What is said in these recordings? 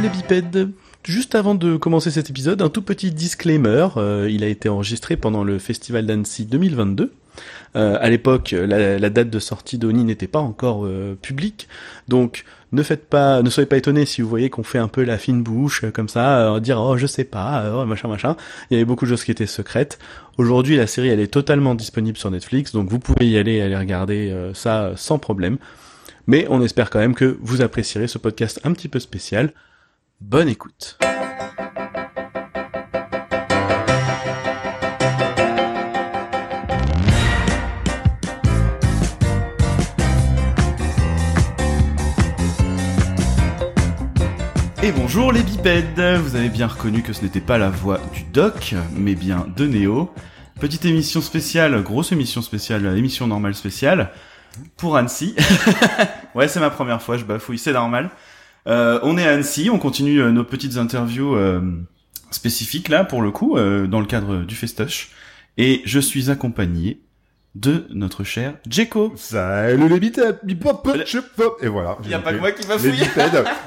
les bipèdes Juste avant de commencer cet épisode, un tout petit disclaimer. Euh, il a été enregistré pendant le Festival d'Annecy 2022. Euh, à l'époque, la, date de sortie d'Oni n'était pas encore euh, publique, donc ne faites pas, ne soyez pas étonnés si vous voyez qu'on fait un peu la fine bouche comme ça, euh, dire oh je sais pas, oh, machin machin. Il y avait beaucoup de choses qui étaient secrètes. Aujourd'hui, la série elle est totalement disponible sur Netflix, donc vous pouvez y aller aller regarder ça sans problème. Mais on espère quand même que vous apprécierez ce podcast un petit peu spécial. Bonne écoute. Et bonjour les bipèdes Vous avez bien reconnu que ce n'était pas la voix du doc, mais bien de Néo. Petite émission spéciale, grosse émission spéciale, émission normale spéciale, pour Annecy. ouais, c'est ma première fois, je bafouille, c'est normal. Euh, on est à Annecy, on continue euh, nos petites interviews euh, spécifiques là, pour le coup, dans le cadre du festoche. Et je suis accompagné de notre cher Jeko. Salut les bipèdes, et voilà. Il y a pas que moi qui m'a fouillé.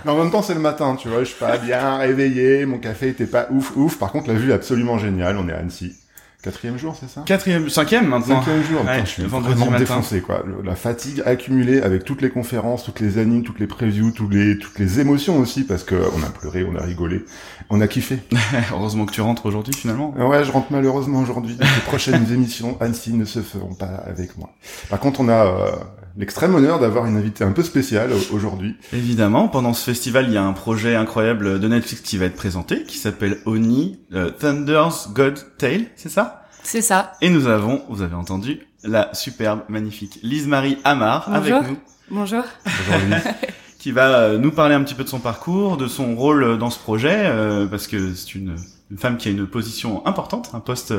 Mais en même temps, c'est le matin, tu vois, je suis pas bien réveillé, mon café était pas ouf ouf. Par contre, la vue est absolument géniale, on est à Annecy. Quatrième jour, c'est ça Quatrième, cinquième maintenant. Cinquième jour. je suis vraiment défoncé, quoi. La fatigue accumulée avec toutes les conférences, toutes les animes, toutes les previews, toutes les toutes les émotions aussi, parce que on a pleuré, on a rigolé, on a kiffé. Heureusement que tu rentres aujourd'hui finalement. Ouais, je rentre malheureusement aujourd'hui. Les prochaines émissions Annecy ne se feront pas avec moi. Par contre, on a euh, l'extrême honneur d'avoir une invitée un peu spéciale aujourd'hui. Évidemment, pendant ce festival, il y a un projet incroyable de Netflix qui va être présenté, qui s'appelle Oni euh, Thunder's God Tale, c'est ça? C'est ça. Et nous avons, vous avez entendu, la superbe, magnifique Lise-Marie Amar avec nous. Bonjour. Bonjour qui va euh, nous parler un petit peu de son parcours, de son rôle dans ce projet, euh, parce que c'est une, une, femme qui a une position importante, un poste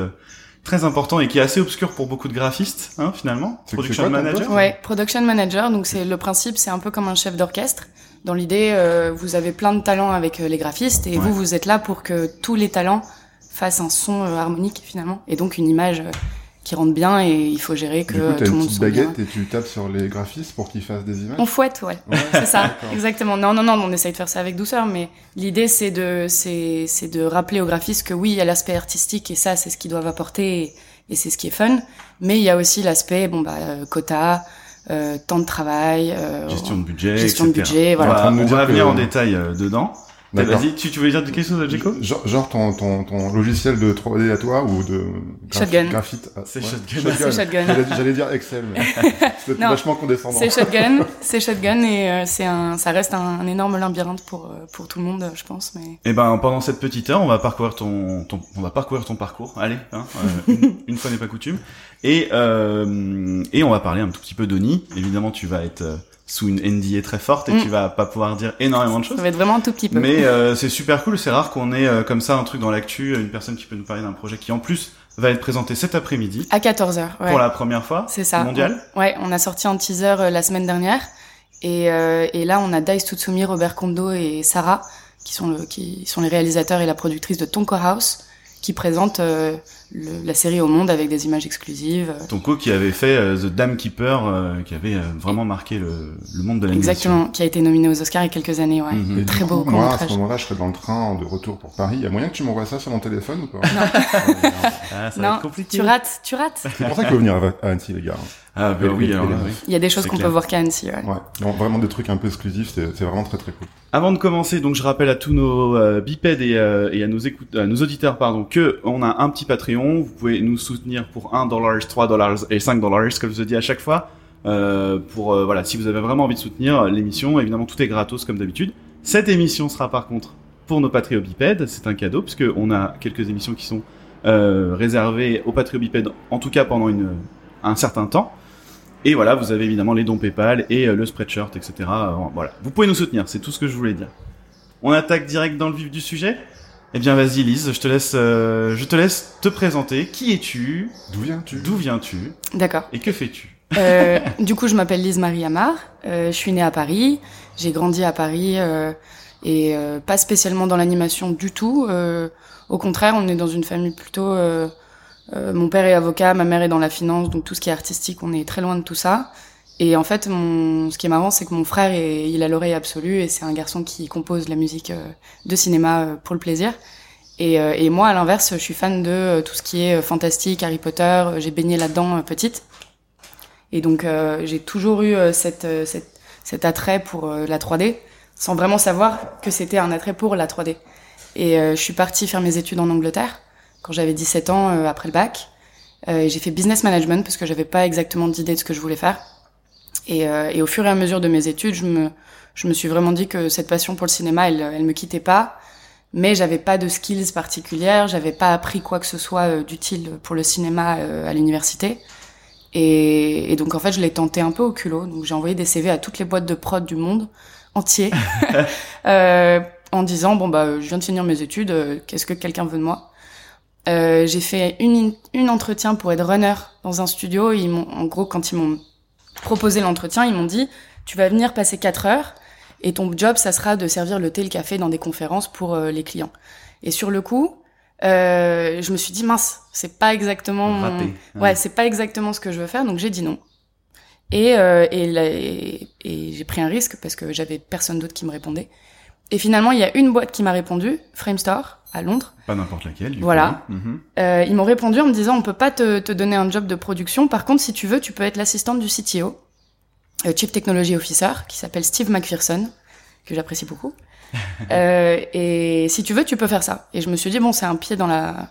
très important et qui est assez obscur pour beaucoup de graphistes, hein, finalement. Production manager. Ouais, production manager. Donc c'est le principe, c'est un peu comme un chef d'orchestre. Dans l'idée, euh, vous avez plein de talents avec euh, les graphistes et vous, vous êtes là pour que tous les talents fassent un son euh, harmonique finalement et donc une image qui rentre bien et il faut gérer que coup, tout le monde soit baguette et tu tapes sur les graphistes pour qu'ils fassent des images. On fouette, ouais. c'est ça, exactement. Non, non, non, on essaye de faire ça avec douceur, mais l'idée c'est de, c'est, c'est de rappeler aux graphistes que oui, il y a l'aspect artistique et ça, c'est ce qu'ils doivent apporter et, c'est ce qui est fun. Mais il y a aussi l'aspect, bon bah, euh, quota, euh, temps de travail, euh, gestion de budget, gestion de budget, voilà. On va, venir en détail euh, dedans. Vas-y, tu, tu veux dire quelque chose, Jeko genre, genre ton, ton, ton logiciel de 3D à toi ou de Shotgun. graphite ah, C'est Shotgun. C'est Shotgun. J'allais dire Excel, mais c'était vachement condescendant. C'est Shotgun, c'est Shotgun et euh, c'est un, ça reste un, énorme labyrinthe pour euh, pour tout le monde, je pense. Mais. Eh ben, pendant cette petite heure, on va parcourir ton, ton on va parcourir ton parcours. Allez, hein, euh, une, fois n'est pas coutume. Et euh, et on va parler un tout petit peu d'Oni. Évidemment, tu vas être sous une NDA très forte et mm. tu vas pas pouvoir dire énormément de choses. Ça va être vraiment un tout petit peu. Mais euh, c'est super cool, c'est rare qu'on ait euh, comme ça un truc dans l'actu, une personne qui peut nous parler d'un projet qui en plus va être présenté cet après-midi. À 14h, ouais. Pour la première fois. C'est ça. Mondial. Ouais, on a sorti un teaser euh, la semaine dernière. Et, et là, on a Dice Tutsumi, Robert Kondo et Sarah, qui sont, le, qui sont les réalisateurs et la productrice de Tonko House, qui présentent le, la série au monde avec des images exclusives. Tonko qui avait fait euh, The Dam Keeper, euh, qui avait euh, vraiment marqué le, le monde de l'animation. Exactement, qui a été nominé aux Oscars il y a quelques années, ouais. Mhm. Très beau. Moi, à ce moment-là, je serais dans le train de retour pour Paris. Il y a moyen que tu m'envoies ça sur mon téléphone ou pas? Non. ah, ça non. compliqué. Tu rates, tu rates. C'est pour ça qu'il faut venir à Annecy, les gars. Ah ben oui, alors, oui. Il y a des choses qu'on peut voir qu'à Annecy, ouais. ouais. vraiment des trucs un peu exclusifs, c'est vraiment très très cool. Avant de commencer, donc je rappelle à tous nos euh, bipèdes et, euh, et, à nos écoute, à nos auditeurs, pardon, que on a un petit Patreon. Vous pouvez nous soutenir pour 1 dollar, 3 dollars et 5 dollars, comme je vous dis à chaque fois. Euh, pour euh, voilà, si vous avez vraiment envie de soutenir l'émission, évidemment tout est gratos comme d'habitude. Cette émission sera par contre pour nos bipèdes, c'est un cadeau puisque on a quelques émissions qui sont réservées aux bipèdes, en tout cas pendant une, un certain temps. Et voilà, vous avez évidemment les dons PayPal et euh, le spreadshirt, etc. Euh, voilà, vous pouvez nous soutenir, c'est tout ce que je voulais dire. On attaque direct dans le vif du sujet? Eh bien, vas-y, Lise, je te laisse, euh, je te laisse te présenter. Qui es-tu? D'où viens-tu? D'où viens-tu? D'accord. Et que fais-tu? Euh, Du coup, je m'appelle Lise Marie Amar. je suis née à Paris. J'ai grandi à Paris et pas spécialement dans l'animation du tout. au contraire, on est dans une famille plutôt euh, mon père est avocat, ma mère est dans la finance, donc tout ce qui est artistique, on est très loin de tout ça. Et en fait, mon, ce qui est marrant, c'est que mon frère, est, il a l'oreille absolue et c'est un garçon qui compose la musique euh, de cinéma euh, pour le plaisir. Et, euh, et moi, à l'inverse, je suis fan de tout ce qui est fantastique, Harry Potter. J'ai baigné là-dedans petite. Et donc, j'ai toujours eu cette, cette, cet attrait pour la 3D, sans vraiment savoir que c'était un attrait pour la 3D. Et je suis partie faire mes études en Angleterre quand j'avais 17 ans après le bac. j'ai fait business management parce que j'avais pas exactement d'idée de ce que je voulais faire. Et, euh, et, au fur et à mesure de mes études, je me, je me suis vraiment dit que cette passion pour le cinéma, elle, elle me quittait pas. Mais j'avais pas de skills particulières, j'avais pas appris quoi que ce soit euh, d'utile pour le cinéma euh, à l'université. Et, et, donc en fait, je l'ai tenté un peu au culot. Donc j'ai envoyé des CV à toutes les boîtes de prod du monde entier, euh, en disant bon bah je viens de finir mes études, qu'est-ce que quelqu'un veut de moi? Euh, J'ai fait une, une entretien pour être runner dans un studio. Ils m'ont, en gros, quand ils m'ont proposé l'entretien, ils m'ont dit tu vas venir passer 4 heures et ton job ça sera de servir le thé le café dans des conférences pour euh, les clients. Et sur le coup, euh, je me suis dit mince, c'est pas exactement ouais, c'est pas exactement ce que je veux faire donc j'ai dit non. Et euh, et, et, j'ai pris un risque parce que j'avais personne d'autre qui me répondait. Et finalement, il y a une boîte qui m'a répondu, Framestore à Londres. Pas n'importe laquelle. Du voilà. Mhm. euh, ils m'ont répondu en me disant on peut pas te, te, donner un job de production. Par contre, si tu veux, tu peux être l'assistante du CTO, euh, Chief Technology Officer, qui s'appelle Steve McPherson, que j'apprécie beaucoup. euh, et si tu veux, tu peux faire ça. Et je me suis dit bon, c'est un pied dans la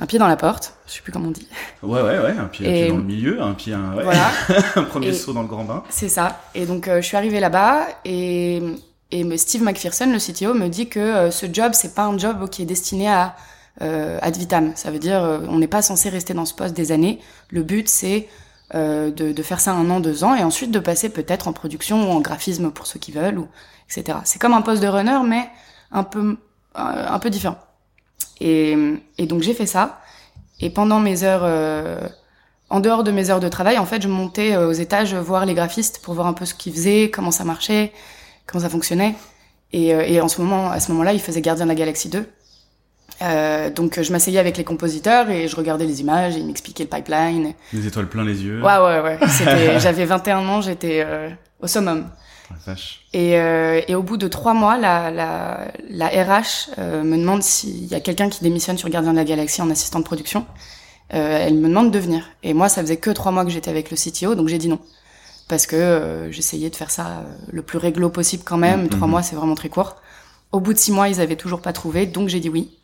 un pied dans la porte, je sais plus comment on dit. Ouais, ouais, ouais, un pied, dans le milieu, un pied, un, ouais. voilà. un premier saut dans le grand bain. C'est ça. Et donc, euh, je suis arrivée là-bas et et Steve McPherson, le CTO, me dit que euh, ce job, c'est pas un job qui est destiné à euh, ad vitam. Ça veut dire, euh, on n'est pas censé rester dans ce poste des années. Le but, c'est euh, de, de, faire ça un an, deux ans, et ensuite de passer peut-être en production ou en graphisme pour ceux qui veulent, ou etc. C'est comme un poste de runner, mais un peu un peu différent. Et, et donc j'ai fait ça. Et pendant mes heures, en dehors de mes heures de travail, en fait, je montais aux étages voir les graphistes pour voir un peu ce qu'ils faisaient, comment ça marchait comment ça fonctionnait. Et, euh, et en ce moment, à ce moment-là, il faisait Gardien de la Galaxie 2. Euh, donc je m'asseyais avec les compositeurs et je regardais les images et ils m'expliquaient le pipeline. Les étoiles plein les yeux. Ouais ouais ouais. j'avais 21 ans, j'étais euh, au summum. Et, euh, et au bout de trois mois, la, la, la RH euh, me demande s'il y a quelqu'un qui démissionne sur Gardien de la Galaxie en assistant de production. elle me demande de venir. Et moi, ça faisait que trois mois que j'étais avec le CTO, donc j'ai dit non parce que euh, j'essayais de faire ça euh, le plus réglo possible quand même. Mm-hmm. Trois mois, c'est vraiment très court. Au bout de six mois, ils avaient toujours pas trouvé, donc j'ai dit oui.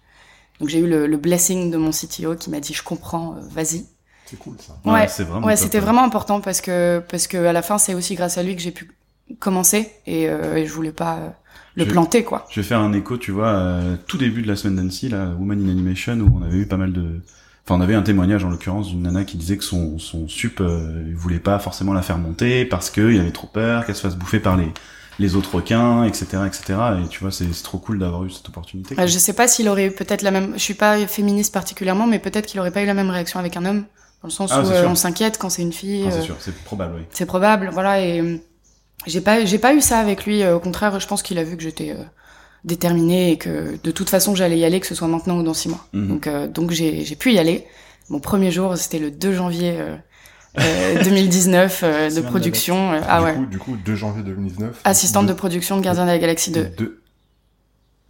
Donc j'ai eu le, le, blessing de mon CTO qui m'a dit je comprends, euh, vas-y. C'est cool ça. Ouais, c'est vraiment. Ouais, c'était vraiment important parce que parce que à la fin, c'est aussi grâce à lui que j'ai pu commencer et, et je voulais pas le planter quoi. Je vais faire un écho, tu vois, tout début de la semaine d'Annecy, là, Woman in Animation, où on avait eu pas mal de Enfin, on avait un témoignage en l'occurrence d'une nana qui disait que son, son sup, euh, il voulait pas forcément la faire monter parce qu'il avait trop peur qu'elle se fasse bouffer par les, les autres requins, etc., etc. Et tu vois, c'est trop cool d'avoir eu cette opportunité. je sais pas s'il aurait eu peut-être la même. Je suis pas féministe particulièrement, mais peut-être qu'il aurait pas eu la même réaction avec un homme, dans le sens ah, où euh, on s'inquiète quand c'est une fille. Ah, c'est euh, sûr, c'est probable, oui. C'est probable, voilà. Et j'ai pas, j'ai pas eu ça avec lui. Au contraire, je pense qu'il a vu que j'étais déterminée et que de toute façon j'allais y aller, que ce soit maintenant ou dans six mois. Mhm. Donc, euh, donc j'ai, j'ai pu y aller. Mon premier jour, c'était le 2 janvier euh, 2019 euh, euh, de production. ah du ouais. Coup, du coup, 2 janvier 2019. Assistante de, production de Gardien de la Galaxie 2. De...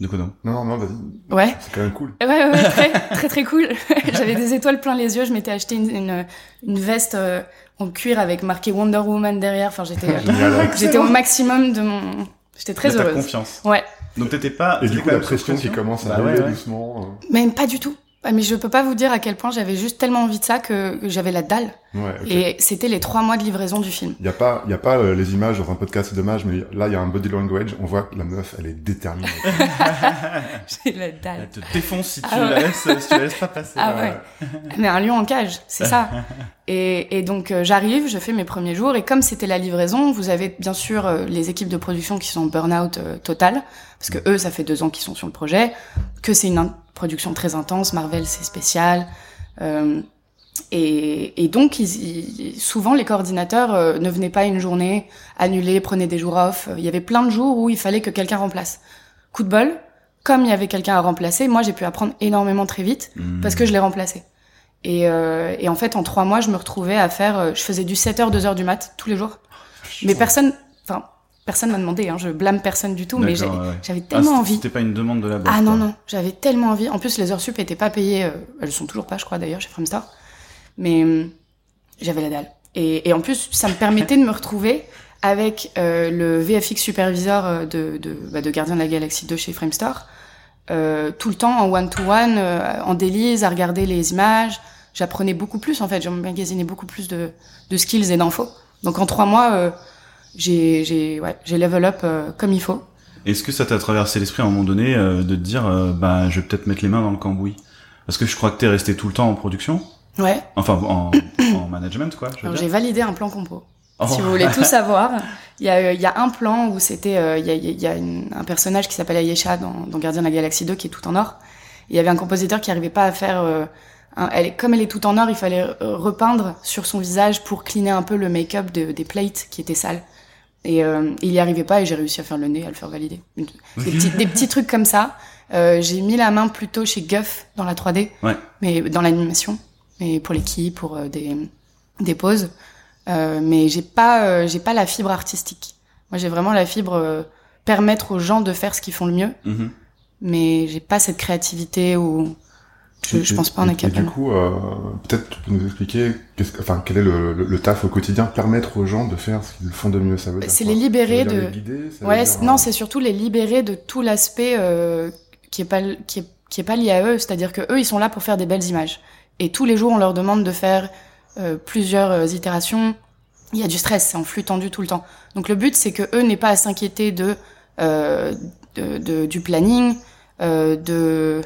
De quoi non? Non, non, vas-y. Ouais. C'est quand même cool. Ouais, ouais, très, très, très cool. J'avais des étoiles plein les yeux. Je m'étais acheté une, une, une veste en cuir avec marqué Wonder Woman derrière. Enfin, j'étais, j'étais au maximum de mon. J'étais très heureuse. confiance. Ouais. Donc t'étais pas. Et du coup la pression qui commence à bah arriver doucement. Euh. Même pas du tout. Mais je peux pas vous dire à quel point j'avais juste tellement envie de ça que j'avais la dalle. Ouais, Et c'était les trois mois de livraison du film. Il y a pas, il y a pas euh, les images dans un podcast, c'est dommage, mais là il y a un body language. On voit que la meuf, elle est déterminée. J'ai la dalle. Elle te défonce si tu ah la laisses, si tu la laisses pas passer. Ah ouais. mais un lion en cage, c'est ça. Et, et donc euh, j'arrive, je fais mes premiers jours et comme c'était la livraison, vous avez bien sûr euh, les équipes de production qui sont en burn-out total parce que eux ça fait deux ans qu'ils sont sur le projet, que c'est une production très intense. Marvel, c'est spécial. Euh, et, et, donc, ils, souvent, les coordinateurs euh, ne venaient pas une journée, annulaient, prenaient des jours off. Il y avait plein de jours où il fallait que quelqu'un remplace. Coup de bol, comme il y avait quelqu'un à remplacer, moi, j'ai pu apprendre énormément très vite mmh. parce que je l'ai remplacé. Et, euh, et, en fait, en trois mois, je me retrouvais à faire... Euh, je faisais du 7h, 2h du mat tous les jours. Mais personne, enfin, personne m'a demandé, hein, je blâme personne du tout, mais j'avais tellement ah, envie. C'était pas une demande de la boîte. Ah non, non, j'avais tellement envie. En plus, les heures sup étaient pas payées, euh, elles sont toujours pas, je crois d'ailleurs, chez Framestar. Mais hum, j'avais la dalle. Et, et, en plus, ça me permettait de me retrouver avec euh, le VFX superviseur euh, de, de, bah, de Gardien de la Galaxie 2 chez Framestar, euh, tout le temps en one-to-one, euh, en délice, à regarder les images. J'apprenais beaucoup plus, en fait, j'emmagasinais beaucoup plus de, de skills et d'infos. Donc en trois mois, euh, j'ai j'ai ouais, j'ai level up euh, comme il faut. Est-ce que ça t'a traversé l'esprit à un moment donné euh, de te dire euh, bah je vais peut-être mettre les mains dans le cambouis? Parce que je crois que t'es resté tout le temps en production. Ouais. Enfin en, en management quoi. J'ai validé un plan compo. Oh. Si vous voulez tout savoir, il y a, il y a un plan où c'était, il y a, il y a un personnage qui s'appelle Ayesha dans, dans Gardien de la Galaxie 2 qui est tout en or. Il y avait un compositeur qui arrivait pas à faire elle, comme elle est tout en or, il fallait repeindre sur son visage pour cleaner un peu le make-up de, des plates qui étaient sales. Et euh, il y arrivait pas et j'ai réussi à faire le nez, à le faire valider. Des, petits, des petits trucs comme ça. Euh, j'ai mis la main plutôt chez Guff dans la 3D, ouais. mais dans l'animation, mais pour l'équipe, pour euh, des, des poses. Euh, mais j'ai pas, euh, j'ai pas la fibre artistique. Moi, j'ai vraiment la fibre euh, permettre aux gens de faire ce qu'ils font le mieux. Mm-hmm. Mais j'ai pas cette créativité où je, je pense pas en être capable. du coup, euh, peut-être tu peux nous expliquer, que, enfin, quel est le, le, le, taf au quotidien, permettre aux gens de faire ce qu'ils font de mieux, ça veut dire C'est les libérer de. Les guider, ouais, dire... non, c'est surtout les libérer de tout l'aspect euh, qui est pas qui est qui est pas lié à eux, c'est-à-dire que eux, ils sont là pour faire des belles images. Et tous les jours, on leur demande de faire euh, plusieurs euh, itérations. Il y a du stress, c'est en flux tendu tout le temps. Donc le but, c'est que eux n'aient pas à s'inquiéter de, euh, de, de, du planning, euh, de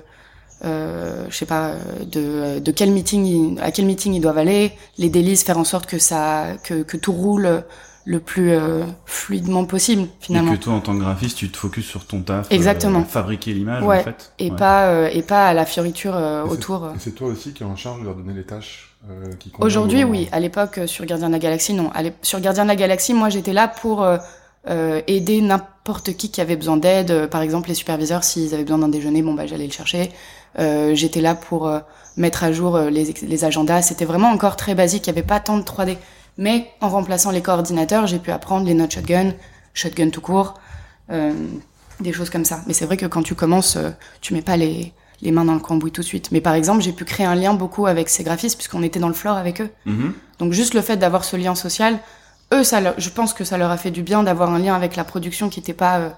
euh, je sais pas de, de quel meeting à quel meeting ils doivent aller, les délices, faire en sorte que ça que, que tout roule le plus euh, fluidement possible finalement. Et que toi en tant que graphiste, tu te focuses sur ton taf, exactement, euh, fabriquer l'image ouais. en fait, et ouais. pas euh, et pas à la fioriture euh, et autour. C'est toi aussi qui es en charge de leur donner les tâches. euh, qui Aujourd'hui, oui. À l'époque, sur Gardien de la Galaxie, non. Sur Gardien de la Galaxie, moi, j'étais là pour euh, aider n'importe qui qui avait besoin d'aide. Par exemple, les superviseurs, s'ils avaient besoin d'un déjeuner, bon bah j'allais le chercher. Euh, j'étais là pour euh, mettre à jour euh, les, les agendas. C'était vraiment encore très basique. Il n'y avait pas tant de 3D. Mais en remplaçant les coordinateurs, j'ai pu apprendre les notes shotgun, shotgun tout court, euh, des choses comme ça. Mais c'est vrai que quand tu commences, euh, tu mets pas les, les mains dans le cambouis tout de suite. Mais par exemple, j'ai pu créer un lien beaucoup avec ces graphistes puisqu'on était dans le floor avec eux. Mm -hmm. Donc juste le fait d'avoir ce lien social, eux, ça, leur, je pense que ça leur a fait du bien d'avoir un lien avec la production qui n'était pas euh,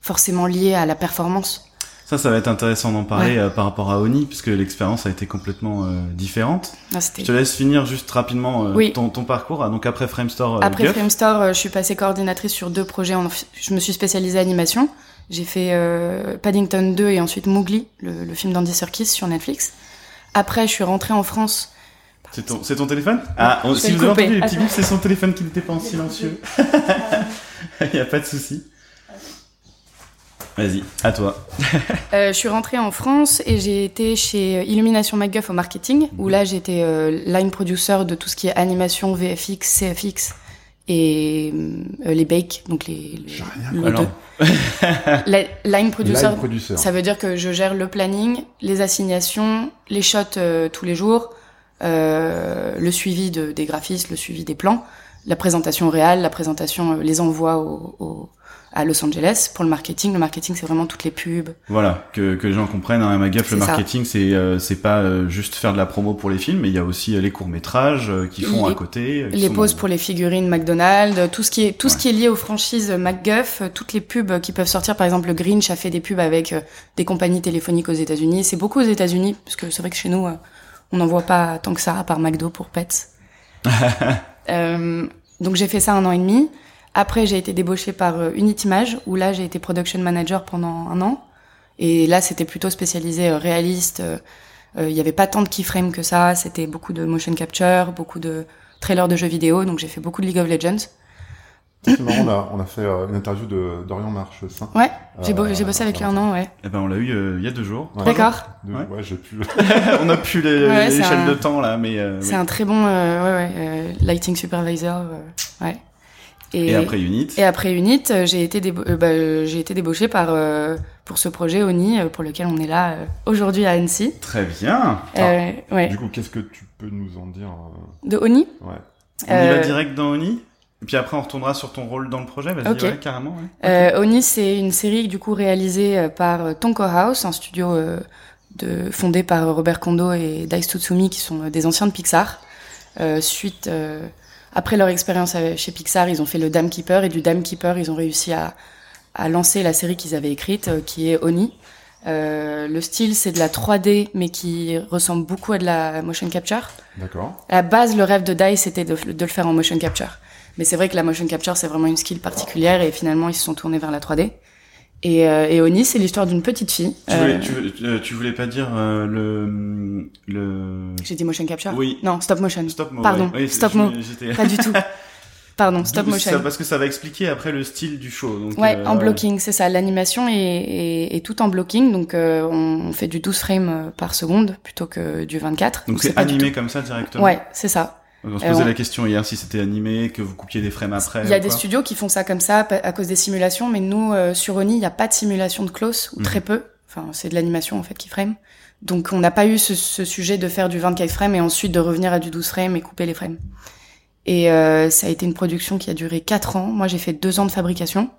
forcément lié à la performance. Ça, ça va être intéressant d'en parler ouais. euh, par rapport à Oni, puisque l'expérience a été complètement euh, différente. Ah, je te laisse finir juste rapidement euh, oui. ton, ton, parcours. Ah, donc après Framestore, après Guff. Framestore, je suis passée coordinatrice sur deux projets. En, je me suis spécialisée animation. J'ai fait Paddington 2 et ensuite Mowgli, le, le film d'Andy Serkis sur Netflix. Après, je suis rentrée en France. C'est ton, ton, téléphone? Ah, on, si vous avez entendu les petits c'est son téléphone qui n'était pas en silencieux. Il n'y a pas de souci. Vas-y, à toi. euh, je suis rentrée en France et j'ai été chez Illumination MacGuff au marketing, où là j'étais euh, line producer de tout ce qui est animation, VFX, CFX et euh, les bakes, donc les, les le la, line, producer, line producer, ça veut dire que je gère le planning, les assignations, les shots euh, tous les jours, euh, le suivi de, des graphistes, le suivi des plans, la présentation réelle, la présentation, euh, les envois au, au à Los Angeles pour le marketing. Le marketing, c'est vraiment toutes les pubs. Voilà, que, que les gens comprennent. Hein, Magaf, le marketing, c'est euh, c'est pas euh, juste faire de la promo pour les films, mais il y a aussi euh, les courts métrages euh, qui font les, à côté. Les poses dans... pour les figurines McDonald's, tout ce qui est tout ouais. ce qui est lié aux franchises MacGuff, toutes les pubs qui peuvent sortir. Par exemple, le Grinch a fait des pubs avec des compagnies téléphoniques aux États-Unis. C'est beaucoup aux États-Unis, parce que c'est vrai que chez nous, on n'en voit pas tant que ça, à part McDo pour Pets. donc j'ai fait ça un an et demi. Après, j'ai été débauchée par euh, Unitimage, où là, j'ai été production manager pendant un an. Et là, c'était plutôt spécialisé euh, réaliste. Il euh, y avait pas tant de keyframes que ça. C'était beaucoup de motion capture, beaucoup de trailers de jeux vidéo. Donc, j'ai fait beaucoup de League of Legends. C'est marrant, on a, on a fait une interview de Dorian March, ça. Ouais, j'ai bo bossé avec lui un an, ouais. Eh ben, on l'a eu il y a deux jours. Ouais. D'accord. Ouais, ouais j'ai pu. on a pu l'échelle un... de temps, là, mais. c'est oui. un très bon, ouais, ouais, lighting supervisor, ouais. Et, et, après Unit. Et après Unit, j'ai été, débo euh, bah, j'ai été débauchée par euh, pour ce projet ONI pour lequel on est là euh, aujourd'hui à Annecy. Très bien. Ah, ouais. Du coup, qu'est-ce que tu peux nous en dire De ONI Ouais. On y va direct dans ONI? Et puis après, on retournera sur ton rôle dans le projet? Vas-y, ouais, carrément. Ouais. Euh, Oni, c'est une série du coup réalisée euh, par euh, Tonko House, un studio euh, de, fondé par Robert Kondo et Daisuke Tsutsumi, qui sont euh, des anciens de Pixar. Euh, suite, euh, après leur expérience avec- chez Pixar, ils ont fait le Dame Keeper et du Dame Keeper, ils ont réussi à, à lancer la série qu'ils avaient écrite, euh, qui est Oni. Euh, le style, c'est de la 3D, mais qui ressemble beaucoup à de la motion capture. D'accord. À la base, le rêve de Dai, c'était de, de le faire en motion capture. Mais c'est vrai que la motion capture, c'est vraiment une skill particulière et finalement, ils se sont tournés vers la 3D. Et, euh, et Oni, c'est l'histoire d'une petite fille. Tu, voulais, Euh, tu, voulais- euh, tu voulais pas dire euh, le le J'ai dit motion capture Oui. Non, stop motion. stop mo. Pardon, ouais. Oui, stop je- mo. j'étais- Pas du tout. Pardon, stop motion. ça- parce que ça va expliquer après le style du show. Donc, Ouais, euh, en blocking, c'est ça. L'animation est, est, est tout en blocking, donc euh, on fait du 12 frames par seconde plutôt que du 24. Donc c'est animé comme ça directement. Ouais, c'est ça. On se Euh, posait la question hier si c'était animé, que vous coupiez des frames après. Il y a des studios qui font ça comme ça à cause des simulations, mais nous, euh, sur Oni, il n'y a pas de simulation de close, ou Mhm. très peu. Enfin, c'est de l'animation, en fait, qui frame. Donc, on n'a pas eu ce, ce sujet de faire du 24 frames et ensuite de revenir à du 12 frames et couper les frames. Et euh, ça a été une production qui a duré 4 ans. Moi, j'ai fait 2 ans de fabrication.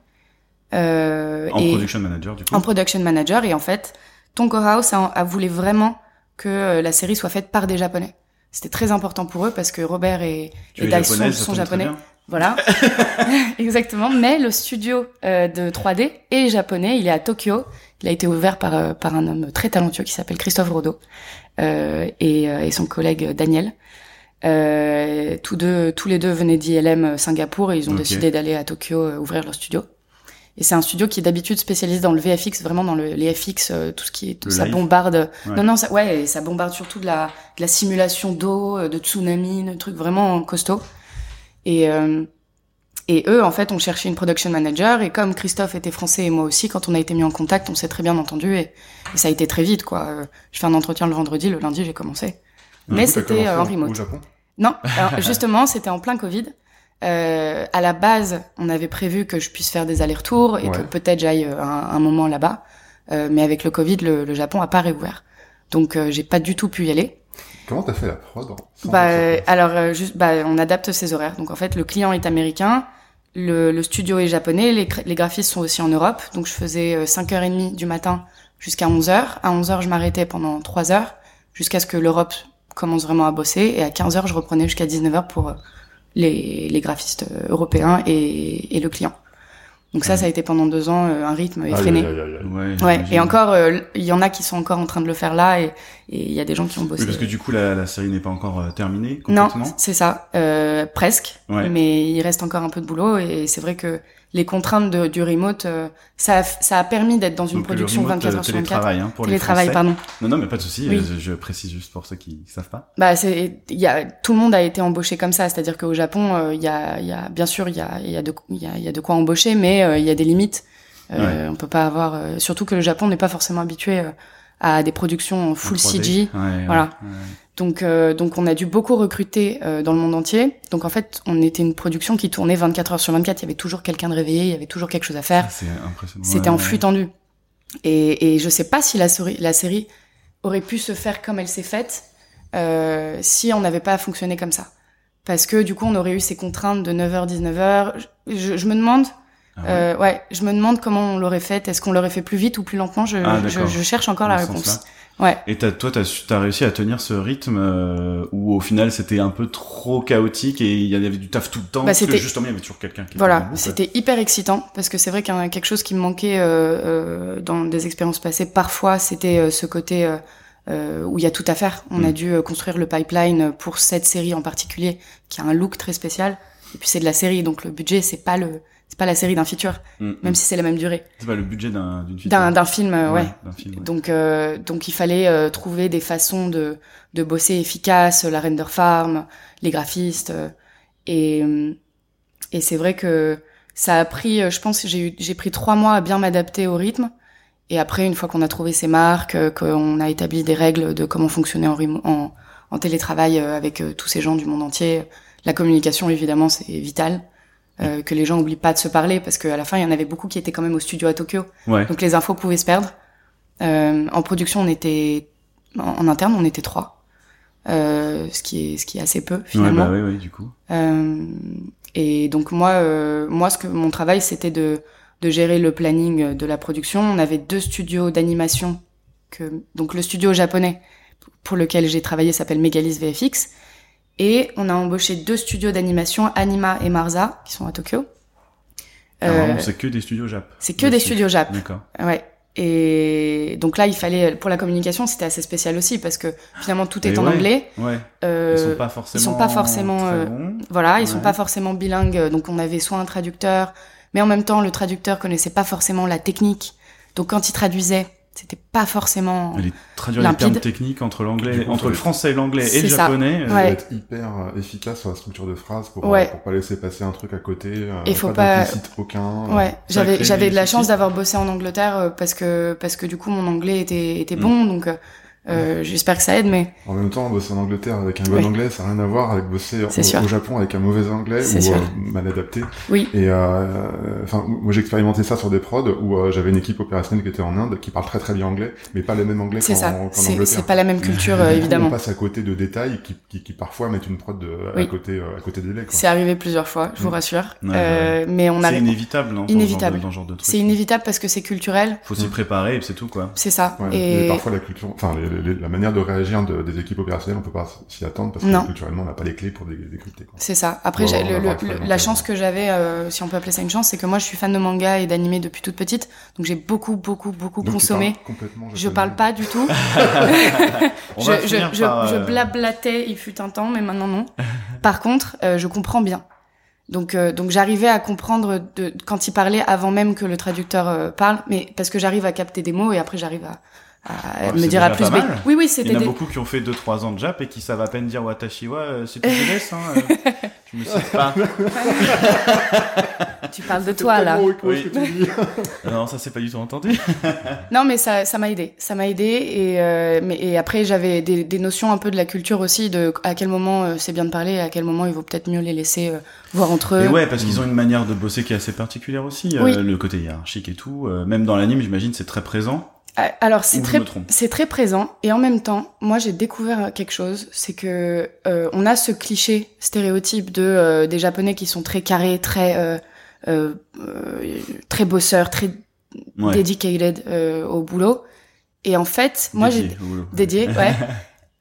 Euh, En et production manager du coup. en production manager. Et en fait, Tonko House a, a voulu vraiment que euh, la série soit faite par des Japonais. C'était très important pour eux parce que Robert et, Tu et sont japonais. Voilà, exactement. Mais le studio euh, de 3D est japonais. Il est à Tokyo. Il a été ouvert par euh, par un homme très talentueux qui s'appelle Christophe Rodo euh, et, euh, et son collègue Daniel. Euh, tous deux, tous les deux venaient d'ILM Singapour et ils ont décidé d'aller à Tokyo ouvrir leur studio. Et c'est un studio qui est d'habitude spécialisé dans le VFX, vraiment dans le, les FX, euh, tout ce qui est, ça bombarde. Ouais. Non, non, ça, ouais, ça bombarde surtout de la, de la simulation d'eau, euh, de tsunami, de trucs vraiment costauds. Et, euh, et eux, en fait, ont cherché une production manager. Et comme Christophe était français et moi aussi, quand on a été mis en contact, on s'est très bien entendu. Et, et ça a été très vite, quoi. Euh, Je fais un entretien le vendredi, le lundi, j'ai commencé. Mais c'était euh, en Au remote. Japon? Non, alors, justement, c'était en plein Covid. Euh, à la base, on avait prévu que je puisse faire des allers-retours et Ouais. que peut-être j'aille euh, un, un moment là-bas. Euh, mais avec le Covid, le, le Japon a pas réouvert. Donc, euh, j'ai pas du tout pu y aller. Comment t'as fait la prod Bah, euh, alors, euh, juste, bah, on adapte ses horaires. Donc, en fait, le client est américain, le, le studio est japonais, les, les graphistes sont aussi en Europe. Donc, je faisais euh, 5h30 du matin jusqu'à 11h. À 11h, je m'arrêtais pendant 3 heures jusqu'à ce que l'Europe commence vraiment à bosser. Et à 15h, je reprenais jusqu'à 19h pour euh, les, les graphistes euh, européens et, et le client. Donc ça, ça a été pendant deux ans euh, un rythme effréné. Ouais. Ouais, et encore, euh, il y en a qui sont encore en train de le faire là, et et il y a des gens qui ont bossé. Oui, parce que du coup la, la série n'est pas encore euh, terminée Non, complètement. c'est ça, euh, presque. Ouais. Mais il reste encore un peu de boulot et c'est vrai que les contraintes de, du remote, euh, ça, a, ça a permis d'être dans une Donc, production remote, 24 euh, heures sur 24. télétravail hein, pour Télétravail, les pardon. Non, non, mais pas de souci. Oui. euh, Je, je précise juste pour ceux qui savent pas. Bah, c'est, il y a, tout le monde a été embauché comme ça. C'est-à-dire qu'au Japon, euh, il y a, il y a, bien sûr, il y a, il y a de, il y a, il y a de quoi embaucher, mais euh, il y a des limites. Euh, On peut pas avoir, euh, surtout que le Japon n'est pas forcément habitué euh, à des productions en full En 3D. CG. Ouais, Voilà. ouais. Donc, euh, donc on a dû beaucoup recruter euh, dans le monde entier. Donc en fait, on était une production qui tournait 24 heures sur 24. Il y avait toujours quelqu'un de réveillé, il y avait toujours quelque chose à faire. C'était en flux tendu. Et, et je sais pas si la, série- la série aurait pu se faire comme elle s'est faite euh, si on n'avait pas fonctionné comme ça. Parce que du coup, on aurait eu ces contraintes de 9h, 19h. Je, je- je me demande, Ah ouais. euh, ouais, je me demande comment on l'aurait fait. Est-ce qu'on l'aurait fait plus vite ou plus lentement je, Ah, je, je cherche encore la Dans réponse. Ouais. Et t'as, toi, t'as, t'as réussi à tenir ce rythme euh, où au final c'était un peu trop chaotique et il y avait du taf tout le temps Bah, parce que justement il y avait toujours quelqu'un qui Voilà, c'était hyper excitant parce que c'est vrai qu'il y a quelque chose qui me manquait euh, euh, dans des expériences passées. Parfois, c'était euh, ce côté euh, euh, où il y a tout à faire. On Mm. a dû euh, construire le pipeline pour cette série en particulier, qui a un look très spécial. Et puis c'est de la série, donc le budget c'est pas le c'est pas la série d'un feature, Mm, même mm. si c'est la même durée c'est pas le budget d'un, d'une feature. d'un d'un film, euh, ouais. d'un film. ouais. Donc, euh, donc il fallait euh, trouver des façons de, de bosser efficace, la render farm, les graphistes. euh, et euh, et c'est vrai que ça a pris, je pense, j'ai eu, j'ai pris trois mois à bien m'adapter au rythme. Et après, une fois qu'on a trouvé ses marques, qu'on a établi des règles de comment fonctionner en, en, en télétravail avec tous ces gens du monde entier, la communication évidemment c'est vital. Euh, que les gens oublient pas de se parler parce qu'à la fin il y en avait beaucoup qui étaient quand même au studio à Tokyo Ouais. donc les infos pouvaient se perdre. Euh, en production, on était en, en interne, on était trois. euh, ce qui est ce qui est assez peu finalement. Ouais, bah oui, oui, du coup. Euh, et donc moi, euh, moi, ce que mon travail, c'était de de gérer le planning de la production. On avait deux studios d'animation que donc le studio japonais pour lequel j'ai travaillé s'appelle Megalis VFX et on a embauché deux studios d'animation Anima et Marza qui sont à Tokyo. Euh, c'est que des studios Jap. C'est que des studios Jap. D'accord. Ouais. Et donc là, il fallait pour la communication, c'était assez spécial aussi parce que finalement tout est Et en ouais, anglais. Ouais. Euh, Ils sont pas forcément. ils sont pas forcément, euh. Voilà, ils sont pas forcément bilingues, donc on avait soit un traducteur, mais en même temps le traducteur connaissait pas forcément la technique. Donc quand il traduisait, c'était pas forcément. Mais les traduire Limpide. les termes techniques entre l'anglais, entre le français et l'anglais et le ça. japonais. euh, Faut Ouais. être hyper euh, efficace sur la structure de phrase pour, Ouais. euh, pour pas laisser passer un truc à côté. Et faut pas pas- aucun. Ouais, ça j'avais j'avais de la chance d'avoir bossé en Angleterre parce que parce que du coup mon anglais était était Mm. bon, donc euh, j'espère que ça aide, mais En même temps, bosser en Angleterre avec un bon Oui. anglais, ça n'a rien à voir avec bosser C'est au, Japon avec un mauvais anglais C'est ou euh, mal adapté. oui, Et euh, enfin, moi j'ai expérimenté ça sur des prods où euh, j'avais une équipe opérationnelle qui était en Inde, qui parle très très bien anglais, mais pas le même anglais c'est qu'en C'est Angleterre. c'est pas la même culture euh, évidemment. On passe à côté de détails qui, qui, qui parfois mettent une prod de, à côté euh, à côté des laits. quoi. C'est arrivé plusieurs fois, je vous Mm. rassure. Ouais, Euh, mais on C'est a inévitable, non, Inévitable. Dans ce genre de, dans ce genre de truc. c'est inévitable parce que c'est culturel, Faut s'y Mm. préparer et c'est tout, quoi. c'est ça. Et parfois la culture, enfin les- les- la manière de réagir de- des équipes opérationnelles, on peut pas s'y attendre parce que Non. culturellement on n'a pas les clés pour dé- décrypter. C'est ça. Après, Ouais, le- le- la chance que j'avais, euh, si on peut appeler ça une chance, c'est que moi, je suis fan de manga et d'anime depuis toute petite, donc j'ai beaucoup, beaucoup, beaucoup Donc, consommé. complètement Je parle pas du tout. On je, je, je, par, je euh, blablatais, il fut un temps, mais maintenant non. Par contre, euh, je comprends bien. Donc, euh, donc j'arrivais à comprendre de, quand il parlait avant même que le traducteur euh, parle, mais parce que j'arrive à capter des mots et après j'arrive à, à Ouais, me dire à déjà plus. pas mais-. Oui, oui, Il c'était y en a des... beaucoup qui ont fait 2-3 ans de Jap et qui savent à peine dire Watashiwa, euh, c'est tout hein. euh, je me cite pas. Tu parles de toi là. Oui. Non, ça c'est pas du tout entendu. Non, mais ça, ça m'a aidé. Ça m'a aidé et euh, mais et après j'avais des, des notions un peu de la culture aussi, de à quel moment euh, c'est bien de parler, et à quel moment il vaut peut-être mieux les laisser euh, voir entre eux. Et ouais, parce qu'ils ont une manière de bosser qui est assez particulière aussi. euh, Oui. le côté hiérarchique et tout. euh, même dans l'anime, j'imagine, c'est très présent. Ah, Alors c'est très c'est très présent et en même temps, moi j'ai découvert quelque chose, c'est que euh, on a ce cliché stéréotype de euh, des japonais qui sont très carrés, très euh, euh, euh, très bosseurs, très Ouais. dedicated euh, au boulot. Et en fait, moi j'ai Dédié ouais.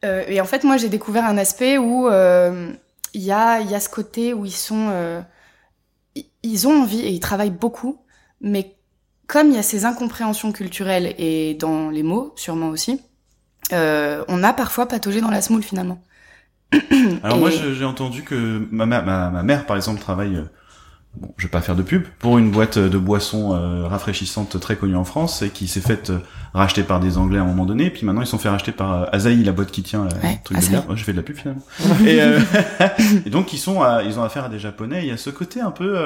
Euh, et en fait, moi, j'ai découvert un aspect où euh, il y a il y a ce côté où ils sont euh, ils ont envie et ils travaillent beaucoup, mais comme il y a ces incompréhensions culturelles et dans les mots, sûrement aussi, euh, on a parfois pataugé dans la semoule finalement. Alors Et- moi, j'ai entendu que ma, ma, ma, mère, par exemple, travaille. euh, Bon, je vais pas faire de pub pour une boîte de boissons euh, rafraîchissantes très connue en France et qui s'est faite euh, racheter par des Anglais à un moment donné. Et puis maintenant, ils sont fait racheter par euh, Asahi, la boîte qui tient là, Ouais, truc de. Ouais, je fais de la pub finalement. et, euh, et donc ils sont, à- ils ont affaire à des Japonais. Il y a ce côté un peu.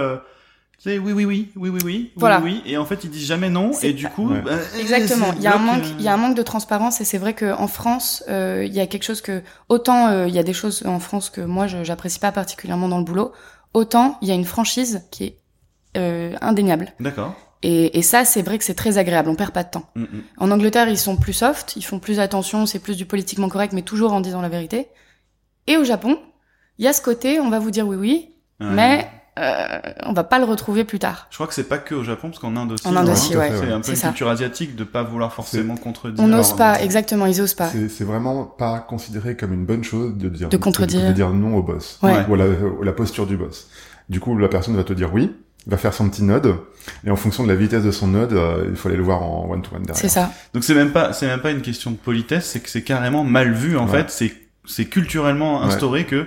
Tu sais, oui, oui, oui, oui, oui, oui, Voilà. oui, oui, et en fait ils disent jamais non, et du coup, Ouais. bah, Exactement. Il y a un manque, euh, il y a un manque de transparence et c'est vrai qu'en France, euh, il y a quelque chose que autant euh, il y a des choses en France que moi je j'apprécie pas particulièrement dans le boulot, autant il y a une franchise qui est euh, indéniable. D'accord. Et, et ça, c'est vrai que c'est très agréable. On perd pas de temps. Mm, mm. En Angleterre, ils sont plus soft, ils font plus attention, c'est plus du politiquement correct, mais toujours en disant la vérité. Et au Japon, il y a ce côté, on va vous dire oui, oui, Ouais. mais euh, on va pas le retrouver plus tard. Je crois que c'est pas que au Japon, parce qu'en Inde aussi. En Inde aussi, ouais. fait, C'est un peu une ça. culture asiatique de pas vouloir forcément contredire. On n'ose pas, Euh, exactement, ils osent pas. C'est vraiment pas considéré comme une bonne chose de dire De contredire. de, dire non au boss Ouais. ou à la, ou à la posture du boss. Du coup, la personne va te dire oui, va faire son petit node et en fonction de la vitesse de son node, euh, il faut aller le voir en one to one derrière. C'est ça. Donc c'est même pas, c'est même pas une question de politesse, c'est que c'est carrément mal vu en Ouais. fait. C'est, c'est culturellement Ouais. instauré que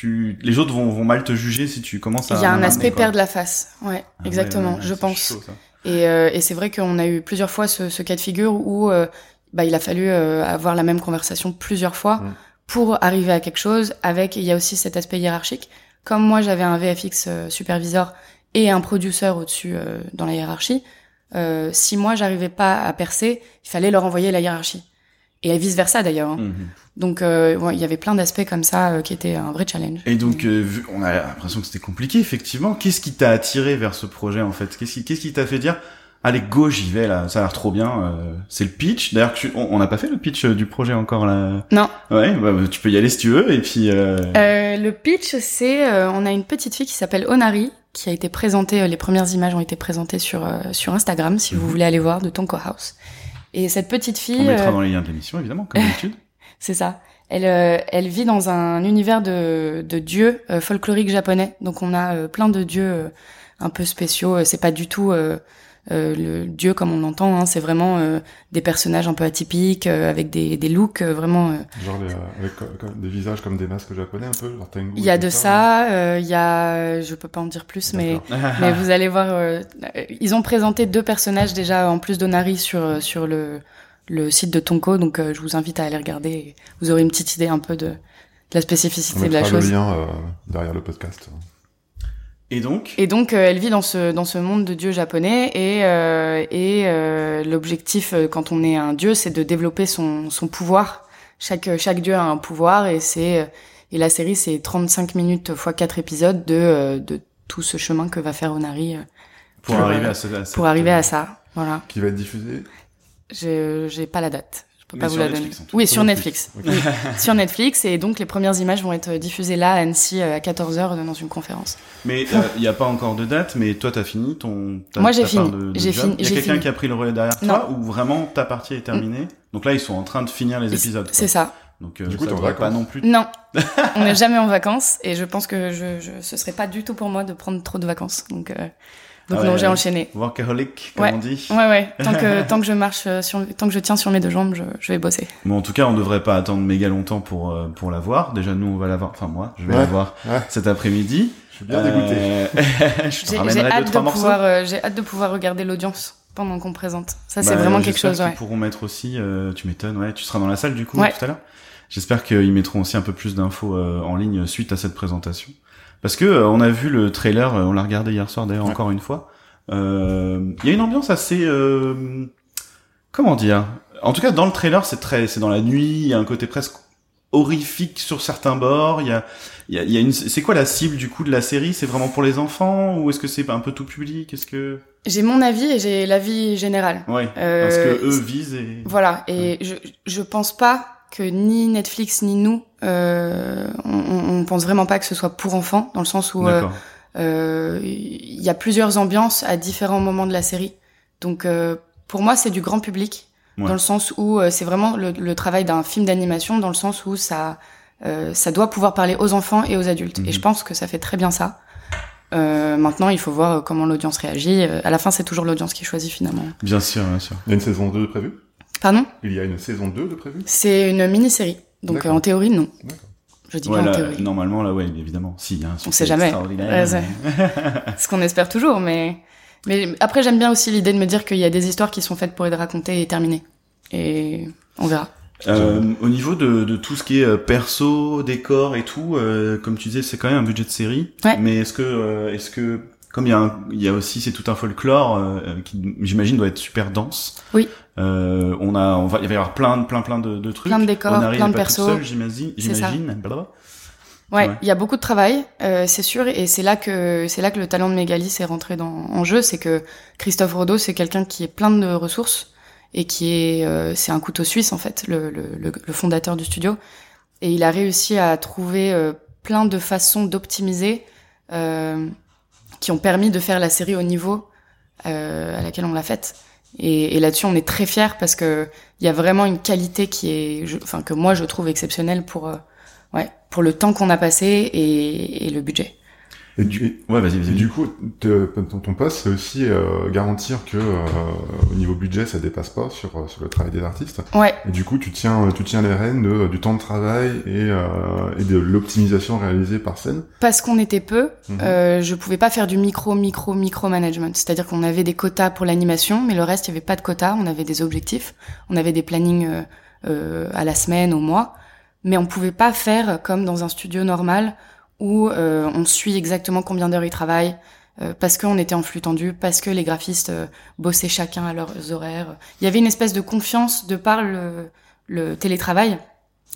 tu, les autres vont, vont mal te juger si tu commences à. Il y a un aspect perdre la face. Ouais, Ah exactement, ouais, ouais, je pense. chaud. Et, euh, et c'est vrai qu'on a eu plusieurs fois ce, ce cas de figure où euh, bah, il a fallu euh, avoir la même conversation plusieurs fois Mm. pour arriver à quelque chose. Avec, il y a aussi cet aspect hiérarchique. Comme moi, j'avais un VFX euh, superviseur et un producteur au-dessus euh, dans la hiérarchie. Euh, si moi, j'arrivais pas à percer, il fallait leur envoyer la hiérarchie. Et vice versa d'ailleurs. hein. Mhm. Donc, euh, ouais, il y avait plein d'aspects comme ça euh, qui étaient un vrai challenge. Et donc, euh, vu, on a l'impression que c'était compliqué, effectivement. Qu'est-ce qui t'a attiré vers ce projet, en fait? Qu'est-ce qui, qu'est-ce qui t'a fait dire Allez, go, j'y vais là, ça a l'air trop bien. Euh, c'est le pitch. D'ailleurs, on n'a pas fait le pitch du projet encore là? Non. Ouais, bah, tu peux y aller si tu veux. Et puis. Euh... Euh, le pitch, c'est on a une petite fille qui s'appelle Onari, qui a été présentée. les premières images ont été présentées sur sur Instagram, si vous mhm. voulez aller voir, de Tonko House. Et cette petite fille. On mettra dans les liens de l'émission, évidemment, comme d'habitude. c'est ça. Elle, elle vit dans un univers de, de dieux folkloriques japonais. Donc on a plein de dieux un peu spéciaux. C'est pas du tout euh, le dieu comme on l'entend, hein, c'est vraiment euh, des personnages un peu atypiques, euh, avec des, des looks vraiment... Genre avec des visages comme des masques japonais un peu Il y a de ça, il y a... Je peux pas en dire plus, mais, mais vous allez voir... ils ont présenté deux personnages déjà en plus d'Onari sur, sur le, le site de Tonko, donc je vous invite à aller regarder. Vous aurez une petite idée un peu de, de la spécificité de la chose. le lien derrière le podcast. Et donc Et donc, euh, elle vit dans ce dans ce monde de dieux japonais et euh, et euh, l'objectif quand on est un dieu, c'est de développer son son pouvoir. Chaque chaque dieu a un pouvoir et c'est et la série c'est 35 minutes fois 4 épisodes de de tout ce chemin que va faire Onari pour, arriver à, pour arriver à ça. Voilà. Qui va être diffusé Je j'ai pas la date pas vous la donner. Oui, sur Netflix. sur Netflix, et donc les premières images vont être diffusées là à Annecy euh, à 14h dans une conférence. Mais euh, il n'y a pas encore de date, mais toi t'as fini ton. Moi j'ai fini. J'ai fini. Il y a quelqu'un qui a pris le relais derrière toi ou vraiment ta partie est terminée. Donc là ils sont en train de finir les épisodes. C'est ça. Donc euh, du coup, ça devrait pas non plus. Non, on n'est jamais en vacances et je pense que je, je, ce serait pas du tout pour moi de prendre trop de vacances. Donc euh, donc ah non, j'ai enchaîné. Workaholic, comme ouais. on dit. Ouais, ouais. Tant que, tant que je marche euh, sur, tant que je tiens sur mes deux jambes, je, je vais bosser. Bon, en tout cas, on devrait pas attendre méga longtemps pour, euh, pour la voir. Déjà, nous, on va la voir. Enfin, moi, je vais la voir cet après-midi. Je suis bien dégoûté. Euh... j'ai hâte, de pouvoir, euh, j'ai hâte de pouvoir regarder l'audience pendant qu'on présente. Ça, c'est bah, vraiment quelque chose, ouais. Ils pourront mettre aussi, tu m'étonnes, ouais. Tu seras dans la salle, du coup, tout à l'heure. J'espère qu'ils mettront aussi un peu plus d'infos en ligne suite à cette présentation. Parce que on a vu le trailer, on l'a regardé hier soir d'ailleurs encore une fois. Euh, il y a une ambiance assez, euh, comment dire? En tout cas, dans le trailer, c'est très, c'est dans la nuit. Il y a un côté presque horrifique sur certains bords. Il y a, il y a, il y a une. C'est quoi la cible du coup de la série? C'est vraiment pour les enfants ou est-ce que c'est un peu tout public? Est-ce que J'ai mon avis et j'ai l'avis général. Ouais. Euh, parce que eux visent et. Voilà. Et je je pense pas que ni Netflix ni nous, euh, on, on, pense vraiment pas que ce soit pour enfants, dans le sens où euh, euh, il y a plusieurs ambiances à différents moments de la série. Donc euh, pour moi, c'est du grand public dans le sens où euh, c'est vraiment le, travail d'un film d'animation dans le sens où ça ça doit pouvoir parler aux enfants et aux adultes. Et mhm. je pense que ça fait très bien ça. maintenant, il faut voir comment l'audience réagit. À la fin, c'est toujours l'audience qui choisit finalement. Bien sûr, bien sûr. Il y a une saison 2 de prévue? Pardon Il y a une saison 2 de prévue C'est une mini-série. Donc en théorie, non. Je dis bien en théorie. Normalement, là, ouais, évidemment. Si, hein, On sait jamais. Ce qu'on espère toujours, mais, mais après, j'aime bien aussi l'idée de me dire qu'il y a des histoires qui sont faites pour être racontées et terminées. Et on verra. Euh, au niveau de, de, tout ce qui est euh, perso, décor et tout, euh, comme tu disais, c'est quand même un budget de série. Ouais. Mais est-ce que, euh, est-ce que comme il y a, il y a aussi c'est tout un folklore euh, qui j'imagine doit être super dense. Oui. Euh, on a, on va, il va y avoir plein, plein, plein de, de trucs. Plein de décors, plein de persos. J'imagine, j'imagine. Ouais, il y a beaucoup de travail, euh, c'est sûr, et c'est là que c'est là que le talent de Mégalis est rentré dans, en jeu, c'est que Christophe Rodeau, c'est quelqu'un qui est plein de ressources et qui est, euh, c'est un couteau suisse en fait, le, le, le, fondateur du studio, et il a réussi à trouver euh, plein de façons d'optimiser euh, qui ont permis de faire la série au niveau euh, à laquelle on l'a faite. Et, et là-dessus, on est très fiers parce que il y a vraiment une qualité qui est, enfin que moi je trouve exceptionnelle pour, euh, ouais, pour le temps qu'on a passé et, et le budget. Et du, ouais, vas-y, vas-y. Du coup, ton, poste, c'est aussi euh, garantir que euh, au niveau budget, ça dépasse pas sur, euh, sur le travail des artistes. Ouais. Et du coup, tu tiens, tu tiens les rênes de, du temps de travail et, et de l'optimisation réalisée par scène. Parce qu'on était peu, mhm. je pouvais pas faire du micro, micro, micro management. C'est-à-dire qu'on avait des quotas pour l'animation, mais le reste, il y avait pas de quotas. On avait des objectifs, on avait des plannings à la semaine, au mois, mais on pouvait pas faire comme dans un studio normal où euh, on suit exactement combien d'heures ils travaillent, euh, parce qu'on était en flux tendu, parce que les graphistes euh, bossaient chacun à leurs horaires. Il y avait une espèce de confiance de par le, le télétravail